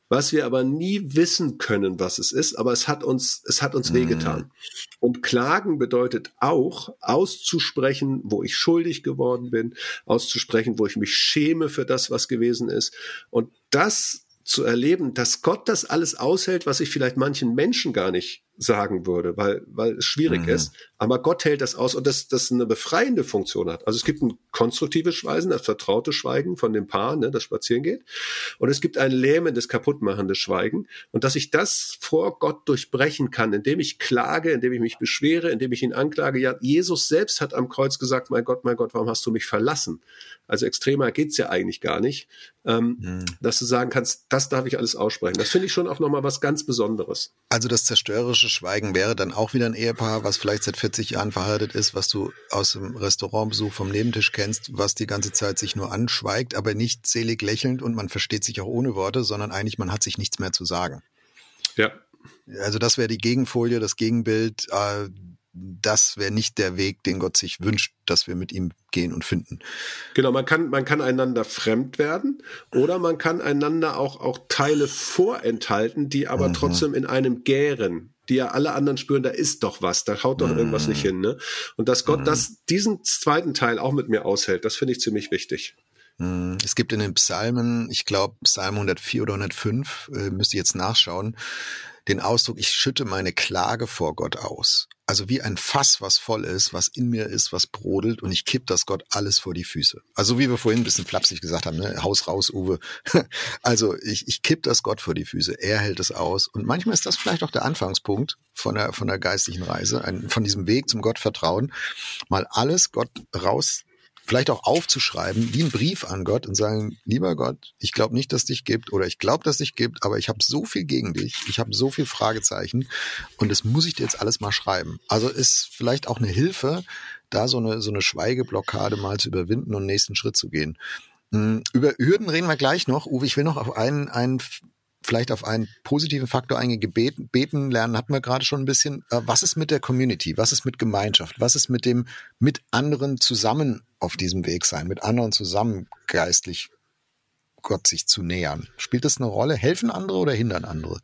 [SPEAKER 2] was wir aber nie wissen können, was es ist, aber es hat uns, es hat uns wehgetan. Mm. Und klagen bedeutet auch auszusprechen, wo ich schuldig geworden bin, auszusprechen, wo ich mich schäme für das, was gewesen ist. Und das zu erleben, dass Gott das alles aushält, was ich vielleicht manchen Menschen gar nicht sagen würde, weil, weil es schwierig mhm. ist. Aber Gott hält das aus und das, das eine befreiende Funktion hat. Also es gibt ein konstruktives Schweigen, das vertraute Schweigen von dem Paar, ne, das spazieren geht. Und es gibt ein lähmendes, kaputtmachendes Schweigen. Und dass ich das vor Gott durchbrechen kann, indem ich klage, indem ich mich beschwere, indem ich ihn anklage. Ja, Jesus selbst hat am Kreuz gesagt, mein Gott, mein Gott, warum hast du mich verlassen? Also extremer geht's ja eigentlich gar nicht. Ähm, mhm. Dass du sagen kannst, das darf ich alles aussprechen. Das finde ich schon auch nochmal was ganz Besonderes.
[SPEAKER 1] Also das zerstörerische Schweigen wäre dann auch wieder ein Ehepaar, was vielleicht seit 40 Jahren verheiratet ist, was du aus dem Restaurantbesuch vom Nebentisch kennst, was die ganze Zeit sich nur anschweigt, aber nicht selig lächelnd und man versteht sich auch ohne Worte, sondern eigentlich man hat sich nichts mehr zu sagen.
[SPEAKER 2] Ja.
[SPEAKER 1] Also das wäre die Gegenfolie, das Gegenbild. Äh, das wäre nicht der Weg, den Gott sich wünscht, dass wir mit ihm gehen und finden.
[SPEAKER 2] Genau, man kann, man kann einander fremd werden oder man kann einander auch, auch Teile vorenthalten, die aber mhm. trotzdem in einem gären die ja alle anderen spüren, da ist doch was, da haut doch irgendwas nicht mhm. hin, ne? Und dass Gott mhm. das, diesen zweiten Teil auch mit mir aushält, das finde ich ziemlich wichtig.
[SPEAKER 1] Mhm. Es gibt in den Psalmen, ich glaube Psalm 104 oder 105, äh, müsste ich jetzt nachschauen, den Ausdruck, ich schütte meine Klage vor Gott aus. Also wie ein Fass, was voll ist, was in mir ist, was brodelt und ich kipp das Gott alles vor die Füße. Also wie wir vorhin ein bisschen flapsig gesagt haben, ne? Haus raus, Uwe. Also ich, ich kipp das Gott vor die Füße. Er hält es aus. Und manchmal ist das vielleicht auch der Anfangspunkt von der, von der geistlichen Reise, ein, von diesem Weg zum Gottvertrauen. Mal alles Gott raus vielleicht auch aufzuschreiben, wie ein Brief an Gott und sagen, lieber Gott, ich glaube nicht, dass dich gibt oder ich glaube, dass dich gibt, aber ich habe so viel gegen dich, ich habe so viel Fragezeichen und das muss ich dir jetzt alles mal schreiben. Also ist vielleicht auch eine Hilfe, da so eine, so eine Schweigeblockade mal zu überwinden und nächsten Schritt zu gehen. Hm, über Hürden reden wir gleich noch. Uwe, ich will noch auf einen, einen vielleicht auf einen positiven Faktor eingehen. Beten, beten lernen hatten wir gerade schon ein bisschen. Äh, was ist mit der Community? Was ist mit Gemeinschaft? Was ist mit dem mit anderen zusammen auf diesem Weg sein, mit anderen zusammen geistlich Gott sich zu nähern? Spielt das eine Rolle? Helfen andere oder hindern andere?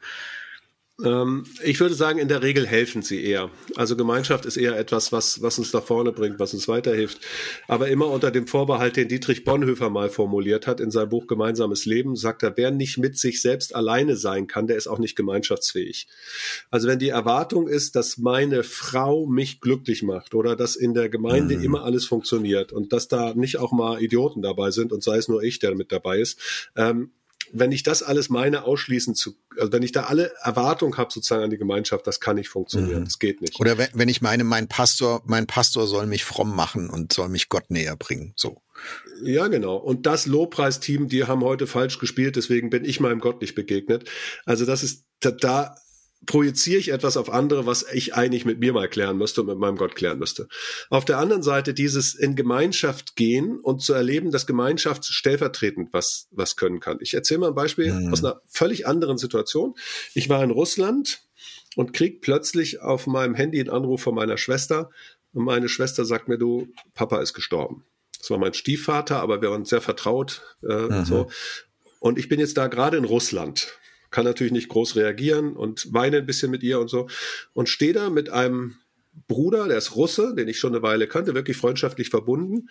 [SPEAKER 2] Ähm, ich würde sagen, in der Regel helfen sie eher. Also Gemeinschaft ist eher etwas, was, was uns da vorne bringt, was uns weiterhilft. Aber immer unter dem Vorbehalt, den Dietrich Bonhoeffer mal formuliert hat in seinem Buch Gemeinsames Leben, sagt er, wer nicht mit sich selbst alleine sein kann, der ist auch nicht gemeinschaftsfähig. Also wenn die Erwartung ist, dass meine Frau mich glücklich macht oder dass in der Gemeinde mhm. immer alles funktioniert und dass da nicht auch mal Idioten dabei sind und sei es nur ich, der mit dabei ist, ähm, wenn ich das alles meine, ausschließen zu, also wenn ich da alle Erwartungen habe sozusagen an die Gemeinschaft, das kann nicht funktionieren. Mhm. Das geht nicht.
[SPEAKER 1] Oder wenn, wenn ich meine, mein Pastor, mein Pastor soll mich fromm machen und soll mich Gott näher bringen. So.
[SPEAKER 2] Ja, genau. Und das Lobpreisteam, die haben heute falsch gespielt, deswegen bin ich meinem Gott nicht begegnet. Also das ist, da, da projiziere ich etwas auf andere, was ich eigentlich mit mir mal klären müsste und mit meinem Gott klären müsste. Auf der anderen Seite dieses in Gemeinschaft gehen und zu erleben, dass Gemeinschaft stellvertretend was, was können kann. Ich erzähle mal ein Beispiel mhm. aus einer völlig anderen Situation. Ich war in Russland und krieg plötzlich auf meinem Handy einen Anruf von meiner Schwester und meine Schwester sagt mir, du, Papa ist gestorben. Das war mein Stiefvater, aber wir waren sehr vertraut äh, mhm. so. Und ich bin jetzt da gerade in Russland kann natürlich nicht groß reagieren und weine ein bisschen mit ihr und so. Und stehe da mit einem Bruder, der ist Russe, den ich schon eine Weile kannte, wirklich freundschaftlich verbunden.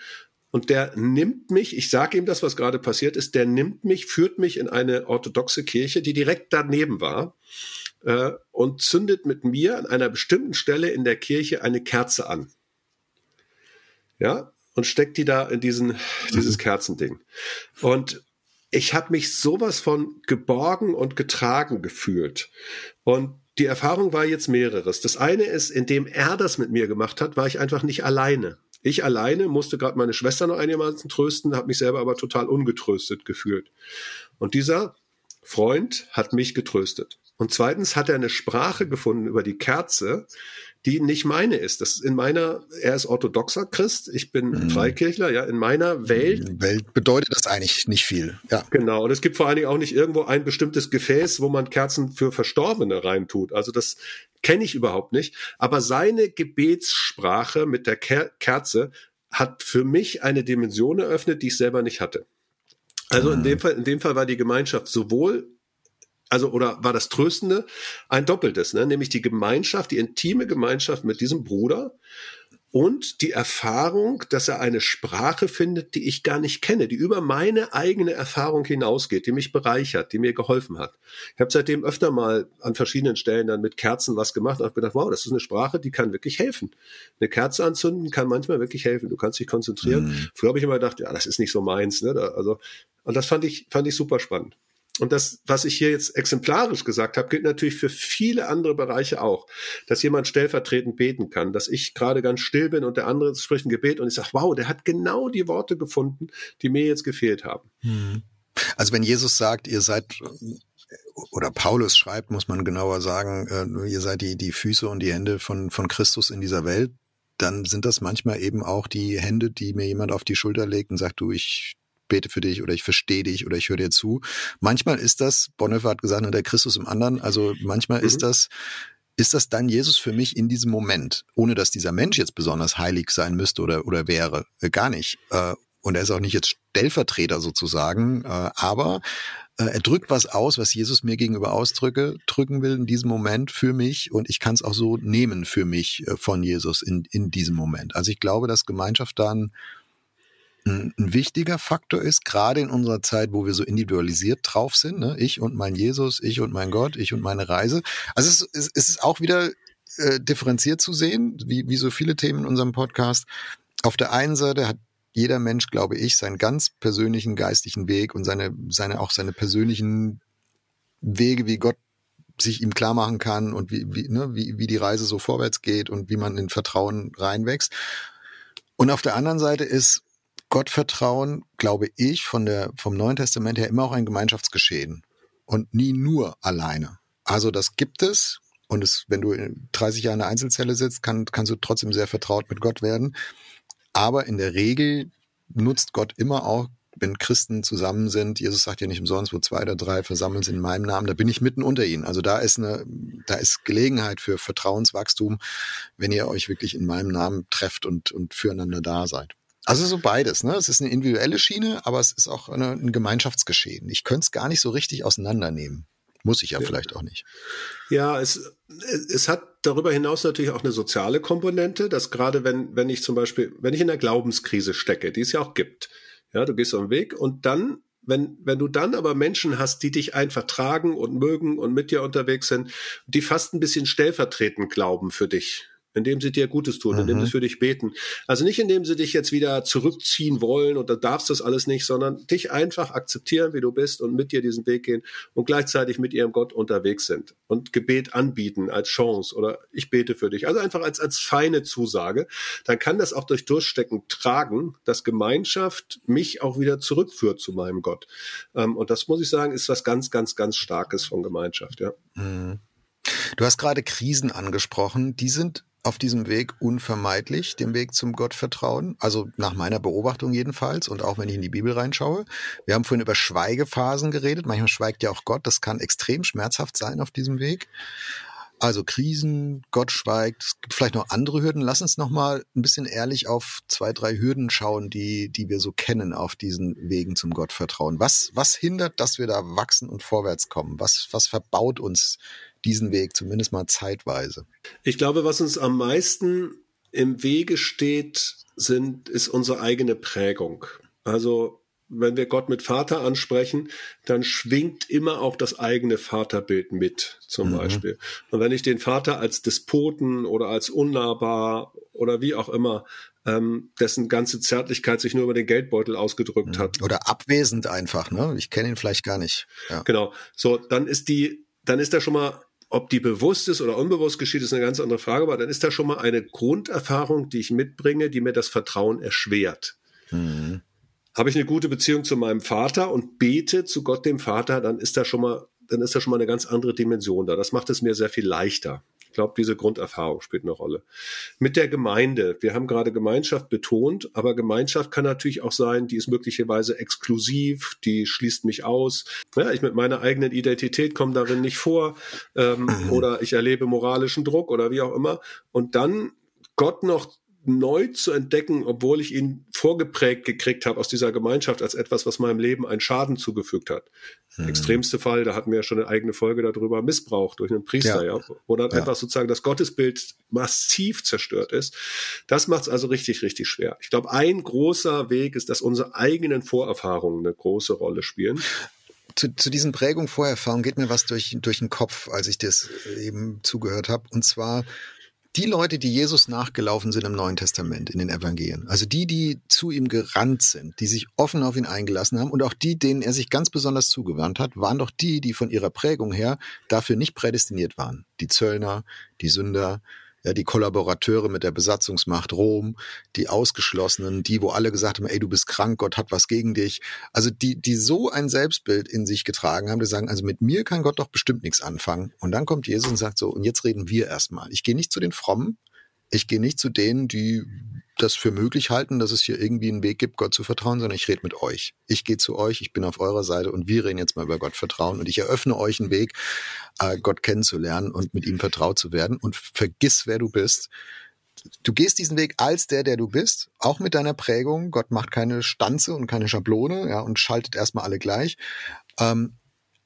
[SPEAKER 2] und der nimmt mich, ich sage ihm das, was gerade passiert ist, der nimmt mich, führt mich in eine orthodoxe Kirche, die direkt daneben war äh, und zündet mit mir an einer bestimmten Stelle in der Kirche eine Kerze an. Ja, und steckt die da in diesen, dieses mhm. Kerzending. Und ich habe mich sowas von geborgen und getragen gefühlt. Und die Erfahrung war jetzt mehreres. Das eine ist, indem er das mit mir gemacht hat, war ich einfach nicht alleine. Ich alleine musste gerade meine Schwester noch einigermaßen trösten, habe mich selber aber total ungetröstet gefühlt. Und dieser Freund hat mich getröstet. Und zweitens hat er eine Sprache gefunden über die Kerze, die nicht meine ist. Das ist in meiner, er ist orthodoxer Christ, ich bin mhm. Freikirchler, ja, in meiner Welt.
[SPEAKER 1] Welt bedeutet das eigentlich nicht viel, ja.
[SPEAKER 2] Genau. Und es gibt vor allen Dingen auch nicht irgendwo ein bestimmtes Gefäß, wo man Kerzen für Verstorbene reintut. Also das kenne ich überhaupt nicht. Aber seine Gebetssprache mit der Kerze hat für mich eine Dimension eröffnet, die ich selber nicht hatte. Also in mhm. dem Fall, in dem Fall war die Gemeinschaft sowohl also oder war das Tröstende ein doppeltes, ne? nämlich die Gemeinschaft, die intime Gemeinschaft mit diesem Bruder und die Erfahrung, dass er eine Sprache findet, die ich gar nicht kenne, die über meine eigene Erfahrung hinausgeht, die mich bereichert, die mir geholfen hat. Ich habe seitdem öfter mal an verschiedenen Stellen dann mit Kerzen was gemacht und habe gedacht, wow, das ist eine Sprache, die kann wirklich helfen. Eine Kerze anzünden kann manchmal wirklich helfen. Du kannst dich konzentrieren. Mhm. Früher habe ich immer gedacht, ja, das ist nicht so meins. Ne? Also, und das fand ich, fand ich super spannend. Und das, was ich hier jetzt exemplarisch gesagt habe, gilt natürlich für viele andere Bereiche auch. Dass jemand stellvertretend beten kann, dass ich gerade ganz still bin und der andere spricht ein Gebet und ich sage, wow, der hat genau die Worte gefunden, die mir jetzt gefehlt haben. Hm.
[SPEAKER 1] Also wenn Jesus sagt, ihr seid oder Paulus schreibt, muss man genauer sagen, äh, ihr seid die, die Füße und die Hände von, von Christus in dieser Welt, dann sind das manchmal eben auch die Hände, die mir jemand auf die Schulter legt und sagt, du, ich bete für dich oder ich verstehe dich oder ich höre dir zu. Manchmal ist das, Bonhoeffer hat gesagt, der Christus im anderen, also manchmal mhm. ist das ist das dann Jesus für mich in diesem Moment, ohne dass dieser Mensch jetzt besonders heilig sein müsste oder, oder wäre? Äh, gar nicht. Äh, und er ist auch nicht jetzt Stellvertreter sozusagen, äh, aber er drückt was aus, was Jesus mir gegenüber ausdrücke, drücken will in diesem Moment für mich und ich kann es auch so nehmen für mich von Jesus in, in diesem Moment. Also ich glaube, dass Gemeinschaft dann ein, ein wichtiger Faktor ist, gerade in unserer Zeit, wo wir so individualisiert drauf sind, ne? ich und mein Jesus, ich und mein Gott, ich und meine Reise. Also es, es, es ist auch wieder äh, differenziert zu sehen, wie, wie so viele Themen in unserem Podcast. Auf der einen Seite hat jeder Mensch, glaube ich, seinen ganz persönlichen geistlichen Weg und seine, seine, auch seine persönlichen Wege, wie Gott sich ihm klar machen kann und wie, wie, ne, wie, wie die Reise so vorwärts geht und wie man in Vertrauen reinwächst. Und auf der anderen Seite ist Gottvertrauen, glaube ich, von der, vom Neuen Testament her immer auch ein Gemeinschaftsgeschehen und nie nur alleine. Also das gibt es. Und es, wenn du 30 Jahre in einer Einzelzelle sitzt, kann, kannst du trotzdem sehr vertraut mit Gott werden. Aber in der Regel nutzt Gott immer auch, wenn Christen zusammen sind. Jesus sagt ja nicht umsonst, wo zwei oder drei versammeln sind in meinem Namen, da bin ich mitten unter ihnen. Also da ist eine, da ist Gelegenheit für Vertrauenswachstum, wenn ihr euch wirklich in meinem Namen trefft und, und füreinander da seid. Also so beides. Ne? Es ist eine individuelle Schiene, aber es ist auch eine, ein Gemeinschaftsgeschehen. Ich könnte es gar nicht so richtig auseinandernehmen. Muss ich ja, ja, vielleicht auch nicht.
[SPEAKER 2] Ja, es, es hat darüber hinaus natürlich auch eine soziale Komponente, dass gerade wenn, wenn ich zum Beispiel, wenn ich in der Glaubenskrise stecke, die es ja auch gibt, ja, du gehst auf den Weg und dann, wenn, wenn du dann aber Menschen hast, die dich einfach tragen und mögen und mit dir unterwegs sind, die fast ein bisschen stellvertretend glauben für dich, indem sie dir Gutes tun, indem sie mhm. für dich beten. Also nicht, indem sie dich jetzt wieder zurückziehen wollen und da darfst das alles nicht, sondern dich einfach akzeptieren, wie du bist und mit dir diesen Weg gehen und gleichzeitig mit ihrem Gott unterwegs sind und Gebet anbieten als Chance oder ich bete für dich. Also einfach als, als feine Zusage. Dann kann das auch durch Durchstecken tragen, dass Gemeinschaft mich auch wieder zurückführt zu meinem Gott. Ähm, und das muss ich sagen, ist was ganz, ganz, ganz Starkes von Gemeinschaft, ja. Mhm.
[SPEAKER 1] Du hast gerade Krisen angesprochen. Die sind auf diesem Weg unvermeidlich, dem Weg zum Gottvertrauen. Also nach meiner Beobachtung jedenfalls und auch wenn ich in die Bibel reinschaue. Wir haben vorhin über Schweigephasen geredet. Manchmal schweigt ja auch Gott. Das kann extrem schmerzhaft sein auf diesem Weg. Also Krisen, Gott schweigt. Es gibt vielleicht noch andere Hürden. Lass uns noch mal ein bisschen ehrlich auf zwei, drei Hürden schauen, die, die wir so kennen auf diesen Wegen zum Gottvertrauen. Was, was hindert, dass wir da wachsen und vorwärts kommen? Was, was verbaut uns diesen Weg, zumindest mal zeitweise.
[SPEAKER 2] Ich glaube, was uns am meisten im Wege steht, sind, ist unsere eigene Prägung. Also wenn wir Gott mit Vater ansprechen, dann schwingt immer auch das eigene Vaterbild mit, zum mhm. Beispiel. Und wenn ich den Vater als Despoten oder als unnahbar oder wie auch immer, ähm, dessen ganze Zärtlichkeit sich nur über den Geldbeutel ausgedrückt mhm. hat.
[SPEAKER 1] Oder abwesend einfach, ne? Ich kenne ihn vielleicht gar nicht.
[SPEAKER 2] Ja. Genau. So, dann ist die, dann ist da schon mal ob die bewusst ist oder unbewusst geschieht, ist eine ganz andere Frage, aber dann ist da schon mal eine Grunderfahrung, die ich mitbringe, die mir das Vertrauen erschwert. Mhm habe ich eine gute Beziehung zu meinem Vater und bete zu Gott dem Vater, dann ist da schon mal, dann ist da schon mal eine ganz andere Dimension da. Das macht es mir sehr viel leichter. Ich glaube, diese Grunderfahrung spielt eine Rolle. Mit der Gemeinde. Wir haben gerade Gemeinschaft betont, aber Gemeinschaft kann natürlich auch sein, die ist möglicherweise exklusiv, die schließt mich aus. Ja, ich mit meiner eigenen Identität komme darin nicht vor ähm, oder ich erlebe moralischen Druck oder wie auch immer. Und dann Gott noch neu zu entdecken, obwohl ich ihn vorgeprägt gekriegt habe aus dieser Gemeinschaft als etwas, was meinem Leben einen Schaden zugefügt hat. Mhm. Extremste Fall, da hatten wir ja schon eine eigene Folge darüber, Missbrauch durch einen Priester, ja, ja wo dann ja. etwas sozusagen das Gottesbild massiv zerstört ist. Das macht es also richtig, richtig schwer. Ich glaube, ein großer Weg ist, dass unsere eigenen Vorerfahrungen eine große Rolle spielen.
[SPEAKER 1] Zu, zu diesen Prägung, Vorerfahrungen geht mir was durch, durch den Kopf, als ich das eben zugehört habe. Und zwar die Leute, die Jesus nachgelaufen sind im Neuen Testament, in den Evangelien, also die, die zu ihm gerannt sind, die sich offen auf ihn eingelassen haben und auch die, denen er sich ganz besonders zugewandt hat, waren doch die, die von ihrer Prägung her dafür nicht prädestiniert waren. Die Zöllner, die Sünder, ja, die Kollaborateure mit der Besatzungsmacht Rom, die Ausgeschlossenen, die, wo alle gesagt haben, ey, du bist krank, Gott hat was gegen dich. Also die, die so ein Selbstbild in sich getragen haben, die sagen, also mit mir kann Gott doch bestimmt nichts anfangen. Und dann kommt Jesus und sagt so, und jetzt reden wir erstmal. Ich gehe nicht zu den Frommen, ich gehe nicht zu denen, die das für möglich halten, dass es hier irgendwie einen Weg gibt, Gott zu vertrauen, sondern ich rede mit euch. Ich gehe zu euch, ich bin auf eurer Seite und wir reden jetzt mal über Gott vertrauen und ich eröffne euch einen Weg, äh, Gott kennenzulernen und mit ihm vertraut zu werden und vergiss, wer du bist. Du gehst diesen Weg als der, der du bist, auch mit deiner Prägung. Gott macht keine Stanze und keine Schablone, ja, und schaltet erstmal alle gleich. Ähm,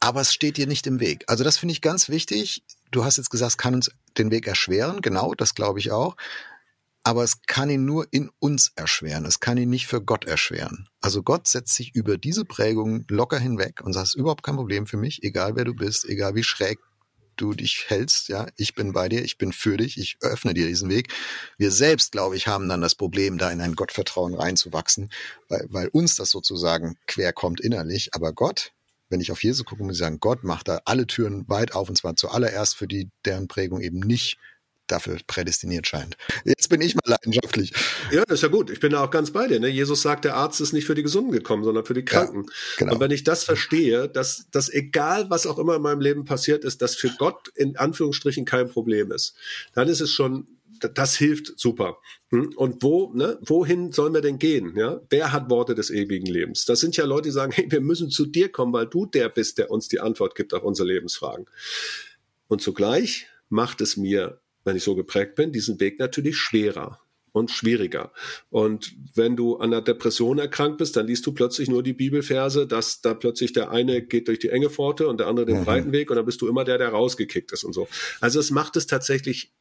[SPEAKER 1] aber es steht dir nicht im Weg. Also das finde ich ganz wichtig. Du hast jetzt gesagt, es kann uns den Weg erschweren. Genau, das glaube ich auch aber es kann ihn nur in uns erschweren. Es kann ihn nicht für Gott erschweren. Also Gott setzt sich über diese Prägung locker hinweg und sagt, es ist überhaupt kein Problem für mich, egal wer du bist, egal wie schräg du dich hältst, ja, ich bin bei dir, ich bin für dich, ich öffne dir diesen Weg. Wir selbst, glaube ich, haben dann das Problem, da in ein Gottvertrauen reinzuwachsen, weil, weil uns das sozusagen quer kommt innerlich. Aber Gott, wenn ich auf Jesus gucke, muss ich sagen, Gott macht da alle Türen weit auf und zwar zuallererst für die, deren Prägung eben nicht dafür prädestiniert scheint. Jetzt bin ich mal leidenschaftlich.
[SPEAKER 2] Ja, das ist ja gut. Ich bin da auch ganz bei dir. Ne? Jesus sagt, der Arzt ist nicht für die Gesunden gekommen, sondern für die Kranken. Ja, genau. Und wenn ich das verstehe, dass, dass egal, was auch immer in meinem Leben passiert ist, dass für Gott in Anführungsstrichen kein Problem ist, dann ist es schon das hilft super. Hm? Und wo, ne, wohin sollen wir denn gehen? Ja? Wer hat Worte des ewigen Lebens? Das sind ja Leute, die sagen, hey, wir müssen zu dir kommen, weil du der bist, der uns die Antwort gibt auf unsere Lebensfragen. Und zugleich macht es mir wenn ich so geprägt bin, diesen Weg natürlich schwerer und schwieriger. Und wenn du an einer Depression erkrankt bist, dann liest du plötzlich nur die Bibelverse, dass da plötzlich der eine geht durch die enge Pforte und der andere den mhm. breiten Weg und dann bist du immer der, der rausgekickt ist und so. Also es macht es tatsächlich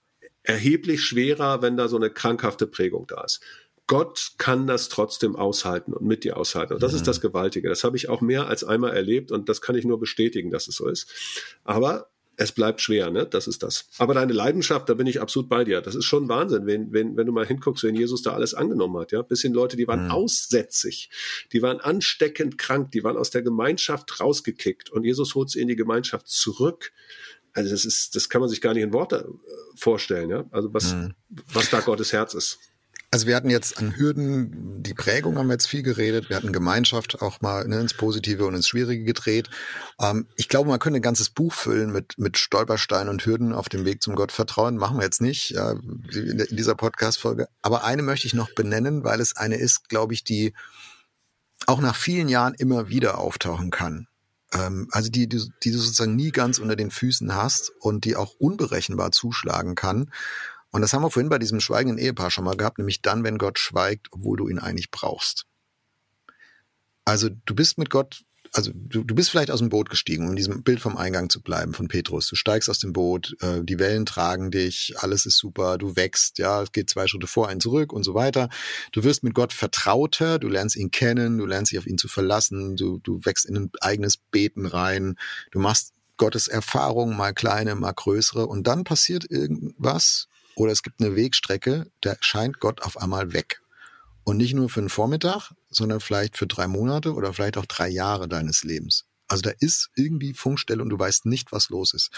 [SPEAKER 2] erheblich schwerer, wenn da so eine krankhafte Prägung da ist. Gott kann das trotzdem aushalten und mit dir aushalten. Und das mhm. ist das Gewaltige. Das habe ich auch mehr als einmal erlebt und das kann ich nur bestätigen, dass es so ist. Aber es bleibt schwer, ne? Das ist das. Aber deine Leidenschaft, da bin ich absolut bei dir. Das ist schon Wahnsinn, wenn, wenn, wenn du mal hinguckst, wenn Jesus da alles angenommen hat, ja. Bis hin Leute, die waren mhm. aussätzig, die waren ansteckend krank, die waren aus der Gemeinschaft rausgekickt und Jesus holt sie in die Gemeinschaft zurück. Also das ist, das kann man sich gar nicht in Worte äh, vorstellen, ja. Also was, mhm. was da Gottes Herz ist.
[SPEAKER 1] Also wir hatten jetzt an Hürden, die Prägung haben wir jetzt viel geredet. Wir hatten Gemeinschaft auch mal ne, ins Positive und ins Schwierige gedreht. Ähm, ich glaube, man könnte ein ganzes Buch füllen mit, mit Stolpersteinen und Hürden auf dem Weg zum Gottvertrauen. Machen wir jetzt nicht ja, in, in dieser Podcast-Folge. Aber eine möchte ich noch benennen, weil es eine ist, glaube ich, die auch nach vielen Jahren immer wieder auftauchen kann. Ähm, also die, die, die du sozusagen nie ganz unter den Füßen hast und die auch unberechenbar zuschlagen kann. Und das haben wir vorhin bei diesem schweigenden Ehepaar schon mal gehabt, nämlich dann, wenn Gott schweigt, obwohl du ihn eigentlich brauchst. Also du bist mit Gott also du, du bist vielleicht aus dem Boot gestiegen, um in diesem Bild vom Eingang zu bleiben von Petrus. Du steigst aus dem Boot, äh, die Wellen tragen dich, alles ist super, du wächst, ja, es geht zwei Schritte vor, ein zurück und so weiter. Du wirst mit Gott vertrauter, du lernst ihn kennen, du lernst dich auf ihn zu verlassen, du, du wächst in ein eigenes Beten rein, du machst Gottes Erfahrungen, mal kleine, mal größere und dann passiert irgendwas oder es gibt eine Wegstrecke, da scheint Gott auf einmal weg. Und nicht nur für einen Vormittag, sondern vielleicht für drei Monate oder vielleicht auch drei Jahre deines Lebens. Also da ist irgendwie Funkstelle und du weißt nicht, was los ist.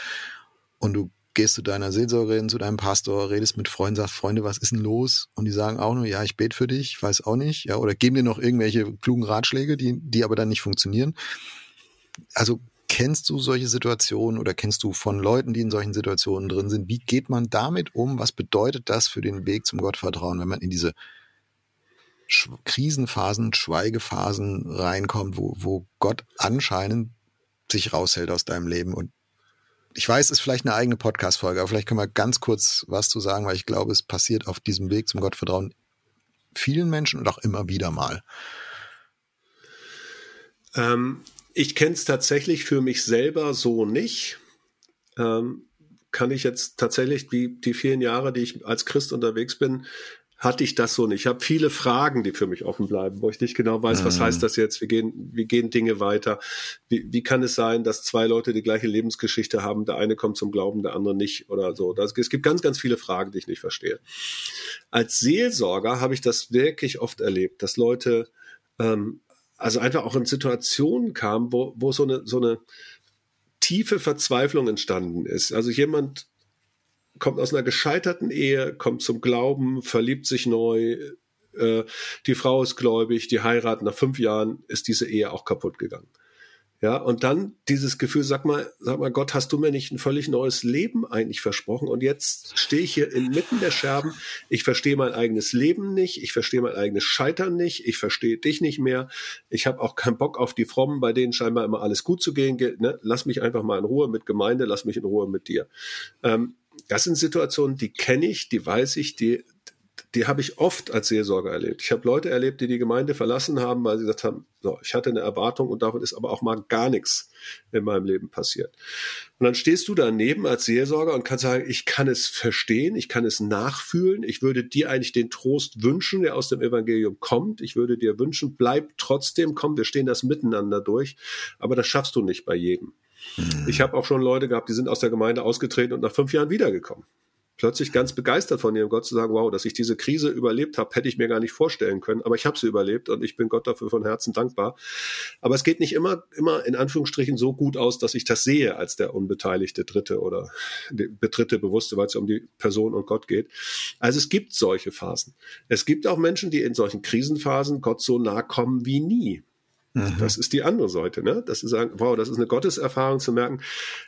[SPEAKER 1] Und du gehst zu deiner Seelsorgerin, zu deinem Pastor, redest mit Freunden, sagst, Freunde, was ist denn los? Und die sagen auch nur, ja, ich bete für dich, weiß auch nicht, ja, oder geben dir noch irgendwelche klugen Ratschläge, die, die aber dann nicht funktionieren. Also kennst du solche Situationen oder kennst du von Leuten, die in solchen Situationen drin sind? Wie geht man damit um? Was bedeutet das für den Weg zum Gottvertrauen, wenn man in diese Sch Krisenphasen, Schweigephasen reinkommt, wo, wo Gott anscheinend sich raushält aus deinem Leben. Und ich weiß, es ist vielleicht eine eigene Podcast-Folge, aber vielleicht können wir ganz kurz was zu sagen, weil ich glaube, es passiert auf diesem Weg zum Gottvertrauen vielen Menschen und auch immer wieder mal.
[SPEAKER 2] Ähm, ich kenne es tatsächlich für mich selber so nicht. Ähm, kann ich jetzt tatsächlich die, die vielen Jahre, die ich als Christ unterwegs bin, hatte ich das so nicht. Ich habe viele Fragen, die für mich offen bleiben, wo ich nicht genau weiß, was mhm. heißt das jetzt, wie gehen, wie gehen Dinge weiter, wie, wie kann es sein, dass zwei Leute die gleiche Lebensgeschichte haben, der eine kommt zum Glauben, der andere nicht oder so. Das, es gibt ganz, ganz viele Fragen, die ich nicht verstehe. Als Seelsorger habe ich das wirklich oft erlebt, dass Leute ähm, also einfach auch in Situationen kamen, wo, wo so eine, so eine tiefe Verzweiflung entstanden ist. Also jemand kommt aus einer gescheiterten Ehe, kommt zum Glauben, verliebt sich neu, äh, die Frau ist gläubig, die heiraten, nach fünf Jahren ist diese Ehe auch kaputt gegangen. Ja, und dann dieses Gefühl, sag mal, sag mal, Gott, hast du mir nicht ein völlig neues Leben eigentlich versprochen? Und jetzt stehe ich hier inmitten der Scherben. Ich verstehe mein eigenes Leben nicht. Ich verstehe mein eigenes Scheitern nicht. Ich verstehe dich nicht mehr. Ich habe auch keinen Bock auf die Frommen, bei denen scheinbar immer alles gut zu gehen geht. Ne? Lass mich einfach mal in Ruhe mit Gemeinde. Lass mich in Ruhe mit dir. Ähm, das sind Situationen, die kenne ich, die weiß ich, die, die habe ich oft als Seelsorger erlebt. Ich habe Leute erlebt, die die Gemeinde verlassen haben, weil sie gesagt haben, so, ich hatte eine Erwartung und davon ist aber auch mal gar nichts in meinem Leben passiert. Und dann stehst du daneben als Seelsorger und kannst sagen, ich kann es verstehen, ich kann es nachfühlen, ich würde dir eigentlich den Trost wünschen, der aus dem Evangelium kommt. Ich würde dir wünschen, bleib trotzdem, komm, wir stehen das miteinander durch, aber das schaffst du nicht bei jedem. Mhm. Ich habe auch schon Leute gehabt, die sind aus der Gemeinde ausgetreten und nach fünf Jahren wiedergekommen. Plötzlich ganz begeistert von ihrem Gott zu sagen, wow, dass ich diese Krise überlebt habe, hätte ich mir gar nicht vorstellen können, aber ich habe sie überlebt und ich bin Gott dafür von Herzen dankbar. Aber es geht nicht immer, immer in Anführungsstrichen so gut aus, dass ich das sehe als der unbeteiligte Dritte oder Betritte Bewusste, weil es um die Person und Gott geht. Also es gibt solche Phasen. Es gibt auch Menschen, die in solchen Krisenphasen Gott so nah kommen wie nie. Mhm. Das ist die andere Seite, ne? Dass sie sagen, wow, das ist eine Gotteserfahrung zu merken,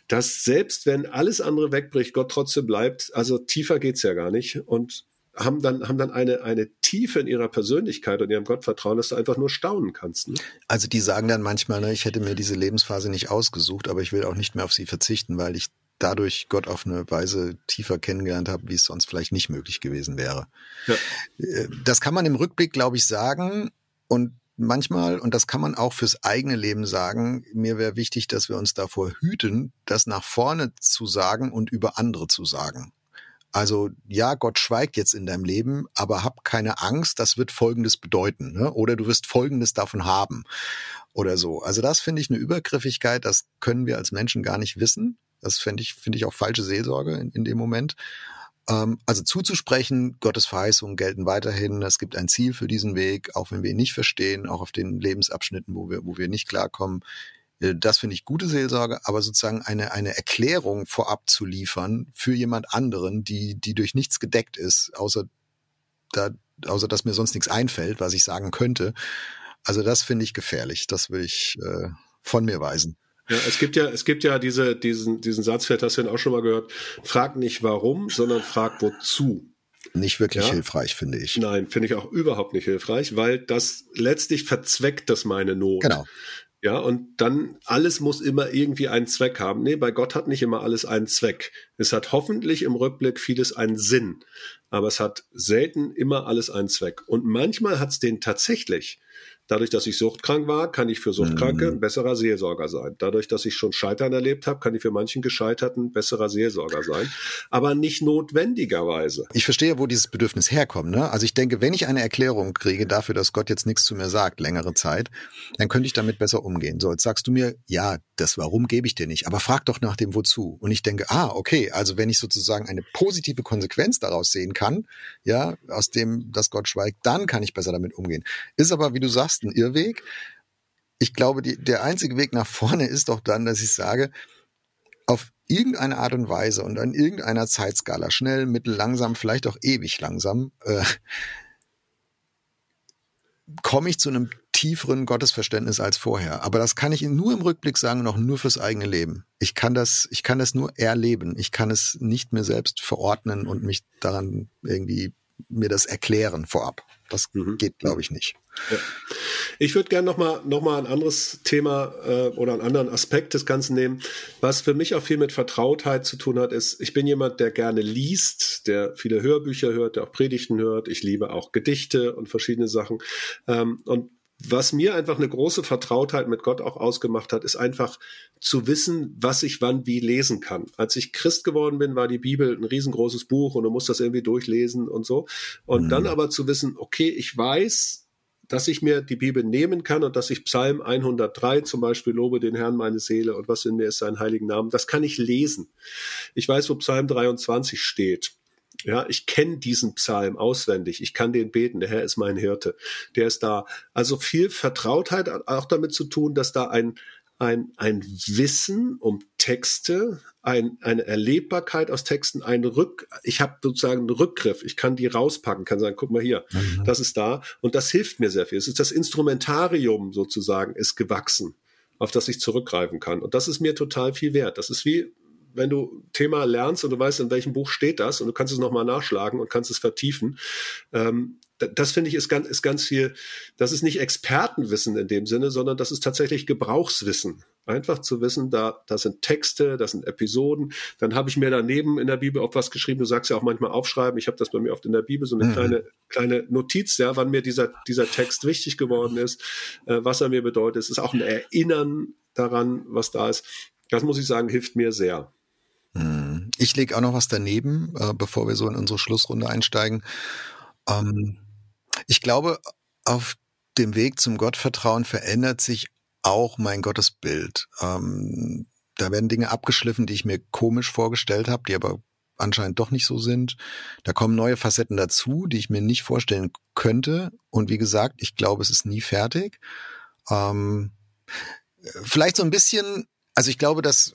[SPEAKER 2] dass selbst wenn alles andere wegbricht, Gott trotzdem bleibt. Also tiefer geht's ja gar nicht. Und haben dann, haben dann eine, eine Tiefe in ihrer Persönlichkeit und ihrem Gottvertrauen, dass du einfach nur staunen kannst. Ne?
[SPEAKER 1] Also die sagen dann manchmal, ne, ich hätte mir diese Lebensphase nicht ausgesucht, aber ich will auch nicht mehr auf sie verzichten, weil ich dadurch Gott auf eine Weise tiefer kennengelernt habe, wie es sonst vielleicht nicht möglich gewesen wäre. Ja. Äh, das kann man im Rückblick, glaube ich, sagen. Und manchmal, und das kann man auch fürs eigene Leben sagen, mir wäre wichtig, dass wir uns davor hüten, das nach vorne zu sagen und über andere zu sagen. Also ja, Gott schweigt jetzt in deinem Leben, aber hab keine Angst, das wird Folgendes bedeuten. Ne? Oder du wirst Folgendes davon haben oder so. Also das finde ich eine Übergriffigkeit, das können wir als Menschen gar nicht wissen. Das finde ich, finde ich auch falsche Seelsorge in, in dem Moment. Ähm, also zuzusprechen, Gottes Verheißungen gelten weiterhin. Es gibt ein Ziel für diesen Weg, auch wenn wir ihn nicht verstehen, auch auf den Lebensabschnitten, wo wir, wo wir nicht klarkommen. Äh, das finde ich gute Seelsorge, aber sozusagen eine, eine Erklärung vorab zu liefern für jemand anderen, die, die durch nichts gedeckt ist, außer da, außer dass mir sonst nichts einfällt, was ich sagen könnte. Also das finde ich gefährlich. Das will ich äh, von mir weisen.
[SPEAKER 2] Ja, es gibt ja, es gibt ja diese, diesen, diesen Satz, vielleicht hast du ihn auch schon mal gehört, frag nicht warum, sondern frag wozu.
[SPEAKER 1] Nicht wirklich ja? hilfreich, finde ich.
[SPEAKER 2] Nein, finde ich auch überhaupt nicht hilfreich, weil das letztlich verzweckt das meine Not.
[SPEAKER 1] Genau.
[SPEAKER 2] Ja, und dann alles muss immer irgendwie einen Zweck haben. Nee, bei Gott hat nicht immer alles einen Zweck. Es hat hoffentlich im Rückblick vieles einen Sinn, aber es hat selten immer alles einen Zweck. Und manchmal hat es den tatsächlich. Dadurch, dass ich suchtkrank war, kann ich für Suchtkranke mhm. ein besserer Seelsorger sein. Dadurch, dass ich schon Scheitern erlebt habe, kann ich für manchen Gescheiterten ein besserer Seelsorger sein. Aber nicht notwendigerweise.
[SPEAKER 1] Ich verstehe, wo dieses Bedürfnis herkommt. Ne? Also ich denke, wenn ich eine Erklärung kriege dafür, dass Gott jetzt nichts zu mir sagt, längere Zeit, dann könnte ich damit besser umgehen. So, jetzt sagst du mir, ja, das Warum gebe ich dir nicht, aber frag doch nach dem Wozu. Und ich denke, ah, okay, also wenn ich sozusagen eine positive Konsequenz daraus sehen kann, ja, aus dem, dass Gott schweigt, dann kann ich besser damit umgehen. Ist aber, wie du sagst, ein Irrweg. Ich glaube, die, der einzige Weg nach vorne ist doch dann, dass ich sage, auf irgendeine Art und Weise und an irgendeiner Zeitskala, schnell, mittel, langsam, vielleicht auch ewig langsam, äh, komme ich zu einem tieferen Gottesverständnis als vorher. Aber das kann ich nur im Rückblick sagen, noch nur fürs eigene Leben. Ich kann das, ich kann das nur erleben. Ich kann es nicht mehr selbst verordnen und mich daran irgendwie mir das erklären vorab. Das mhm. geht, glaube ich, nicht. Ja.
[SPEAKER 2] Ich würde gerne nochmal noch mal ein anderes Thema äh, oder einen anderen Aspekt des Ganzen nehmen. Was für mich auch viel mit Vertrautheit zu tun hat, ist, ich bin jemand, der gerne liest, der viele Hörbücher hört, der auch Predigten hört. Ich liebe auch Gedichte und verschiedene Sachen. Ähm, und was mir einfach eine große Vertrautheit mit Gott auch ausgemacht hat, ist einfach zu wissen, was ich wann wie lesen kann. Als ich Christ geworden bin, war die Bibel ein riesengroßes Buch und du musst das irgendwie durchlesen und so. Und mhm. dann aber zu wissen, okay, ich weiß, dass ich mir die Bibel nehmen kann und dass ich Psalm 103 zum Beispiel lobe den Herrn meine Seele und was in mir ist sein heiligen Namen, das kann ich lesen. Ich weiß, wo Psalm 23 steht. Ja, ich kenne diesen Psalm auswendig. Ich kann den beten. Der Herr ist mein Hirte. Der ist da. Also viel Vertrautheit auch damit zu tun, dass da ein, ein, ein Wissen um Texte, ein, eine Erlebbarkeit aus Texten, ein Rück, ich habe sozusagen einen Rückgriff, ich kann die rauspacken, kann sagen, guck mal hier, mhm. das ist da und das hilft mir sehr viel. Es ist das Instrumentarium sozusagen ist gewachsen, auf das ich zurückgreifen kann und das ist mir total viel wert. Das ist wie wenn du Thema lernst und du weißt, in welchem Buch steht das und du kannst es nochmal nachschlagen und kannst es vertiefen. Ähm, das finde ich ist ganz, ist ganz viel, das ist nicht Expertenwissen in dem Sinne, sondern das ist tatsächlich Gebrauchswissen. Einfach zu wissen, da, da sind Texte, das sind Episoden. Dann habe ich mir daneben in der Bibel auch was geschrieben. Du sagst ja auch manchmal aufschreiben. Ich habe das bei mir oft in der Bibel, so eine mhm. kleine, kleine Notiz, ja, wann mir dieser, dieser Text wichtig geworden ist, äh, was er mir bedeutet. Es ist auch ein Erinnern daran, was da ist. Das muss ich sagen, hilft mir sehr.
[SPEAKER 1] Ich lege auch noch was daneben, äh, bevor wir so in unsere Schlussrunde einsteigen. Ähm, ich glaube, auf dem Weg zum Gottvertrauen verändert sich auch mein Gottesbild. Ähm, da werden Dinge abgeschliffen, die ich mir komisch vorgestellt habe, die aber anscheinend doch nicht so sind. Da kommen neue Facetten dazu, die ich mir nicht vorstellen könnte. Und wie gesagt, ich glaube, es ist nie fertig. Ähm, vielleicht so ein bisschen, also ich glaube, dass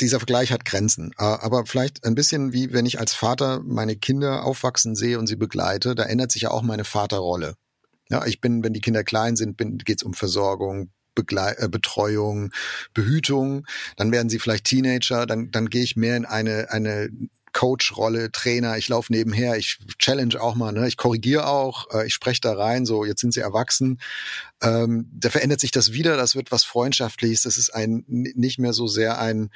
[SPEAKER 1] dieser Vergleich hat Grenzen. Äh, aber vielleicht ein bisschen wie wenn ich als Vater meine Kinder aufwachsen sehe und sie begleite, da ändert sich ja auch meine Vaterrolle. Ja, ich bin, wenn die Kinder klein sind, geht es um Versorgung, Begle äh, Betreuung, Behütung. Dann werden sie vielleicht Teenager, dann, dann gehe ich mehr in eine, eine Coach-Rolle, Trainer, ich laufe nebenher, ich challenge auch mal, ne? ich korrigiere auch, äh, ich spreche da rein, so jetzt sind sie erwachsen. Ähm, da verändert sich das wieder, das wird was Freundschaftliches, das ist ein nicht mehr so sehr ein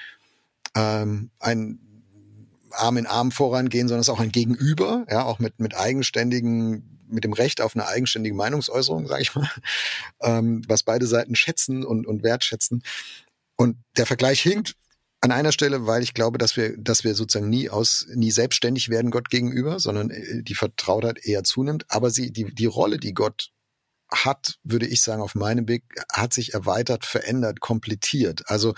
[SPEAKER 1] ähm, ein Arm in Arm vorangehen, sondern es ist auch ein Gegenüber, ja, auch mit, mit eigenständigen, mit dem Recht auf eine eigenständige Meinungsäußerung, sage ich mal, ähm, was beide Seiten schätzen und, und wertschätzen. Und der Vergleich hinkt an einer Stelle, weil ich glaube, dass wir, dass wir sozusagen nie aus, nie selbstständig werden Gott gegenüber, sondern äh, die Vertrautheit eher zunimmt. Aber sie, die, die Rolle, die Gott hat, würde ich sagen, auf meinem Weg, hat sich erweitert, verändert, komplettiert. Also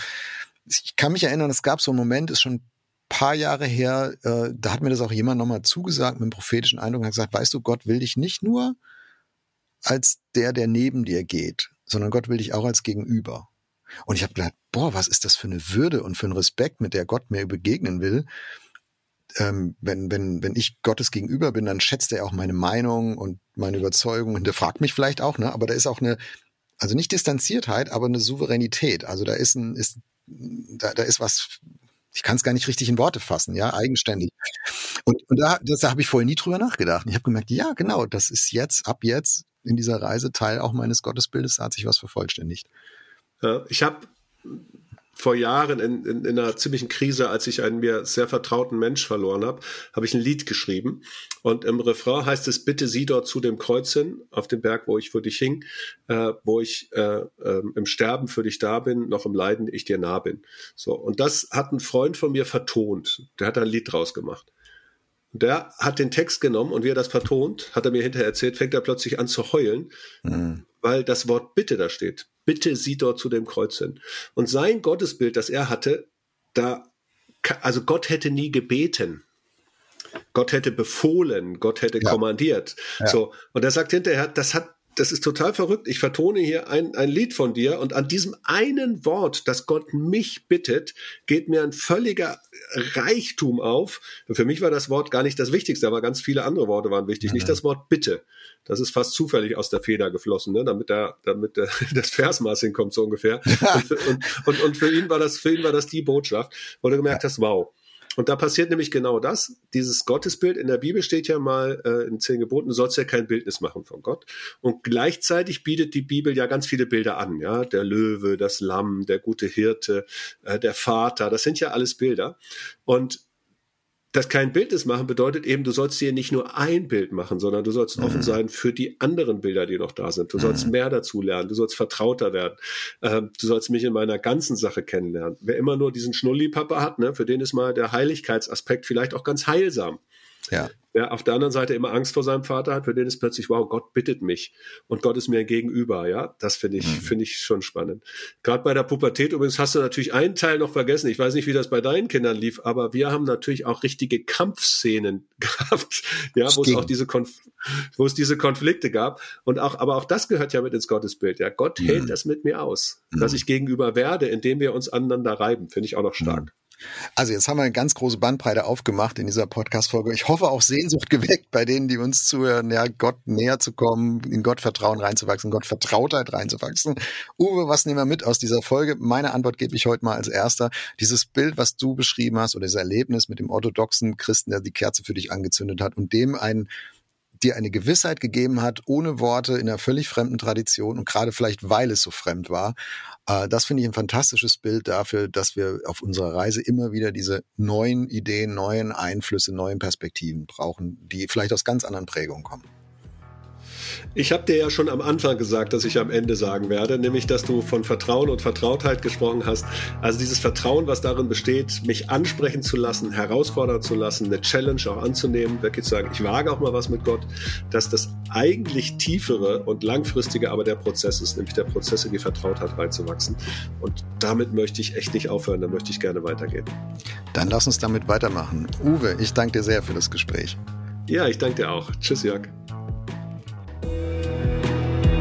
[SPEAKER 1] ich kann mich erinnern, es gab so einen Moment, ist schon ein paar Jahre her, äh, da hat mir das auch jemand nochmal zugesagt mit einem prophetischen Eindruck und hat gesagt, weißt du, Gott will dich nicht nur als der, der neben dir geht, sondern Gott will dich auch als Gegenüber. Und ich habe gedacht, boah, was ist das für eine Würde und für einen Respekt, mit der Gott mir begegnen will. Ähm, wenn, wenn, wenn ich Gottes gegenüber bin, dann schätzt er auch meine Meinung und meine Überzeugung und der fragt mich vielleicht auch, ne? Aber da ist auch eine, also nicht Distanziertheit, aber eine Souveränität. Also da ist ein, ist da, da ist was, ich kann es gar nicht richtig in Worte fassen, ja, eigenständig. Und, und da, das, da habe ich vorher nie drüber nachgedacht. Ich habe gemerkt, ja, genau, das ist jetzt, ab jetzt in dieser Reise Teil auch meines Gottesbildes, da hat sich was vervollständigt.
[SPEAKER 2] Ja, ich habe vor Jahren in, in, in einer ziemlichen Krise, als ich einen mir sehr vertrauten Mensch verloren habe, habe ich ein Lied geschrieben. Und im Refrain heißt es, bitte sieh dort zu dem Kreuz hin, auf dem Berg, wo ich für dich hing, äh, wo ich äh, äh, im Sterben für dich da bin, noch im Leiden ich dir nah bin. So, und das hat ein Freund von mir vertont. Der hat ein Lied draus gemacht. Der hat den Text genommen und wie er das vertont, hat er mir hinterher erzählt, fängt er plötzlich an zu heulen, mhm. weil das Wort Bitte da steht. Bitte sieh dort zu dem Kreuz hin. Und sein Gottesbild, das er hatte, da, also Gott hätte nie gebeten. Gott hätte befohlen, Gott hätte ja. kommandiert. Ja. So. Und er sagt hinterher, das hat das ist total verrückt. Ich vertone hier ein, ein Lied von dir und an diesem einen Wort, das Gott mich bittet, geht mir ein völliger Reichtum auf. für mich war das Wort gar nicht das Wichtigste, aber ganz viele andere Worte waren wichtig. Mhm. Nicht das Wort bitte. Das ist fast zufällig aus der Feder geflossen, ne? damit, der, damit der, das Versmaß hinkommt, so ungefähr. und, und, und, und, für ihn war das, für ihn war das die Botschaft, wo du gemerkt hast, wow und da passiert nämlich genau das. Dieses Gottesbild in der Bibel steht ja mal äh, in zehn Geboten, du sollst ja kein Bildnis machen von Gott. Und gleichzeitig bietet die Bibel ja ganz viele Bilder an. Ja, der Löwe, das Lamm, der gute Hirte, äh, der Vater, das sind ja alles Bilder. Und das kein Bildnis machen bedeutet eben, du sollst dir nicht nur ein Bild machen, sondern du sollst mhm. offen sein für die anderen Bilder, die noch da sind. Du sollst mhm. mehr dazu lernen, du sollst vertrauter werden. Ähm, du sollst mich in meiner ganzen Sache kennenlernen. Wer immer nur diesen Schnulli-Papa hat, ne, für den ist mal der Heiligkeitsaspekt vielleicht auch ganz heilsam. Ja. Wer auf der anderen Seite immer Angst vor seinem Vater hat, für den ist plötzlich, wow, Gott bittet mich und Gott ist mir gegenüber, ja. Das finde ich, mhm. finde ich schon spannend. Gerade bei der Pubertät übrigens hast du natürlich einen Teil noch vergessen. Ich weiß nicht, wie das bei deinen Kindern lief, aber wir haben natürlich auch richtige Kampfszenen gehabt, ja, wo es auch diese Konf wo es diese Konflikte gab. Und auch, aber auch das gehört ja mit ins Gottesbild. Ja, Gott mhm. hält das mit mir aus, mhm. dass ich gegenüber werde, indem wir uns aneinander reiben, finde ich auch noch stark.
[SPEAKER 1] Also jetzt haben wir eine ganz große Bandbreite aufgemacht in dieser Podcast-Folge. Ich hoffe auch Sehnsucht geweckt bei denen, die uns zuhören, ja, Gott näher zu kommen, in Gottvertrauen reinzuwachsen, Gottvertrautheit reinzuwachsen. Uwe, was nehmen wir mit aus dieser Folge? Meine Antwort gebe ich heute mal als erster. Dieses Bild, was du beschrieben hast oder dieses Erlebnis mit dem orthodoxen Christen, der die Kerze für dich angezündet hat und dem ein dir eine Gewissheit gegeben hat, ohne Worte, in einer völlig fremden Tradition und gerade vielleicht, weil es so fremd war. Äh, das finde ich ein fantastisches Bild dafür, dass wir auf unserer Reise immer wieder diese neuen Ideen, neuen Einflüsse, neuen Perspektiven brauchen, die vielleicht aus ganz anderen Prägungen kommen.
[SPEAKER 2] Ich habe dir ja schon am Anfang gesagt, dass ich am Ende sagen werde, nämlich, dass du von Vertrauen und Vertrautheit gesprochen hast. Also dieses Vertrauen, was darin besteht, mich ansprechen zu lassen, herausfordern zu lassen, eine Challenge auch anzunehmen, wirklich zu sagen, ich wage auch mal was mit Gott, dass das eigentlich tiefere und langfristige aber der Prozess ist, nämlich der Prozess in die Vertrautheit reinzuwachsen. Und damit möchte ich echt nicht aufhören, da möchte ich gerne weitergehen.
[SPEAKER 1] Dann lass uns damit weitermachen. Uwe, ich danke dir sehr für das Gespräch.
[SPEAKER 2] Ja, ich danke dir auch. Tschüss, Jörg.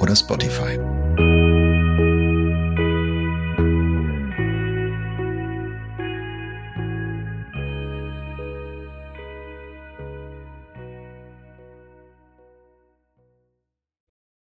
[SPEAKER 1] oder Spotify.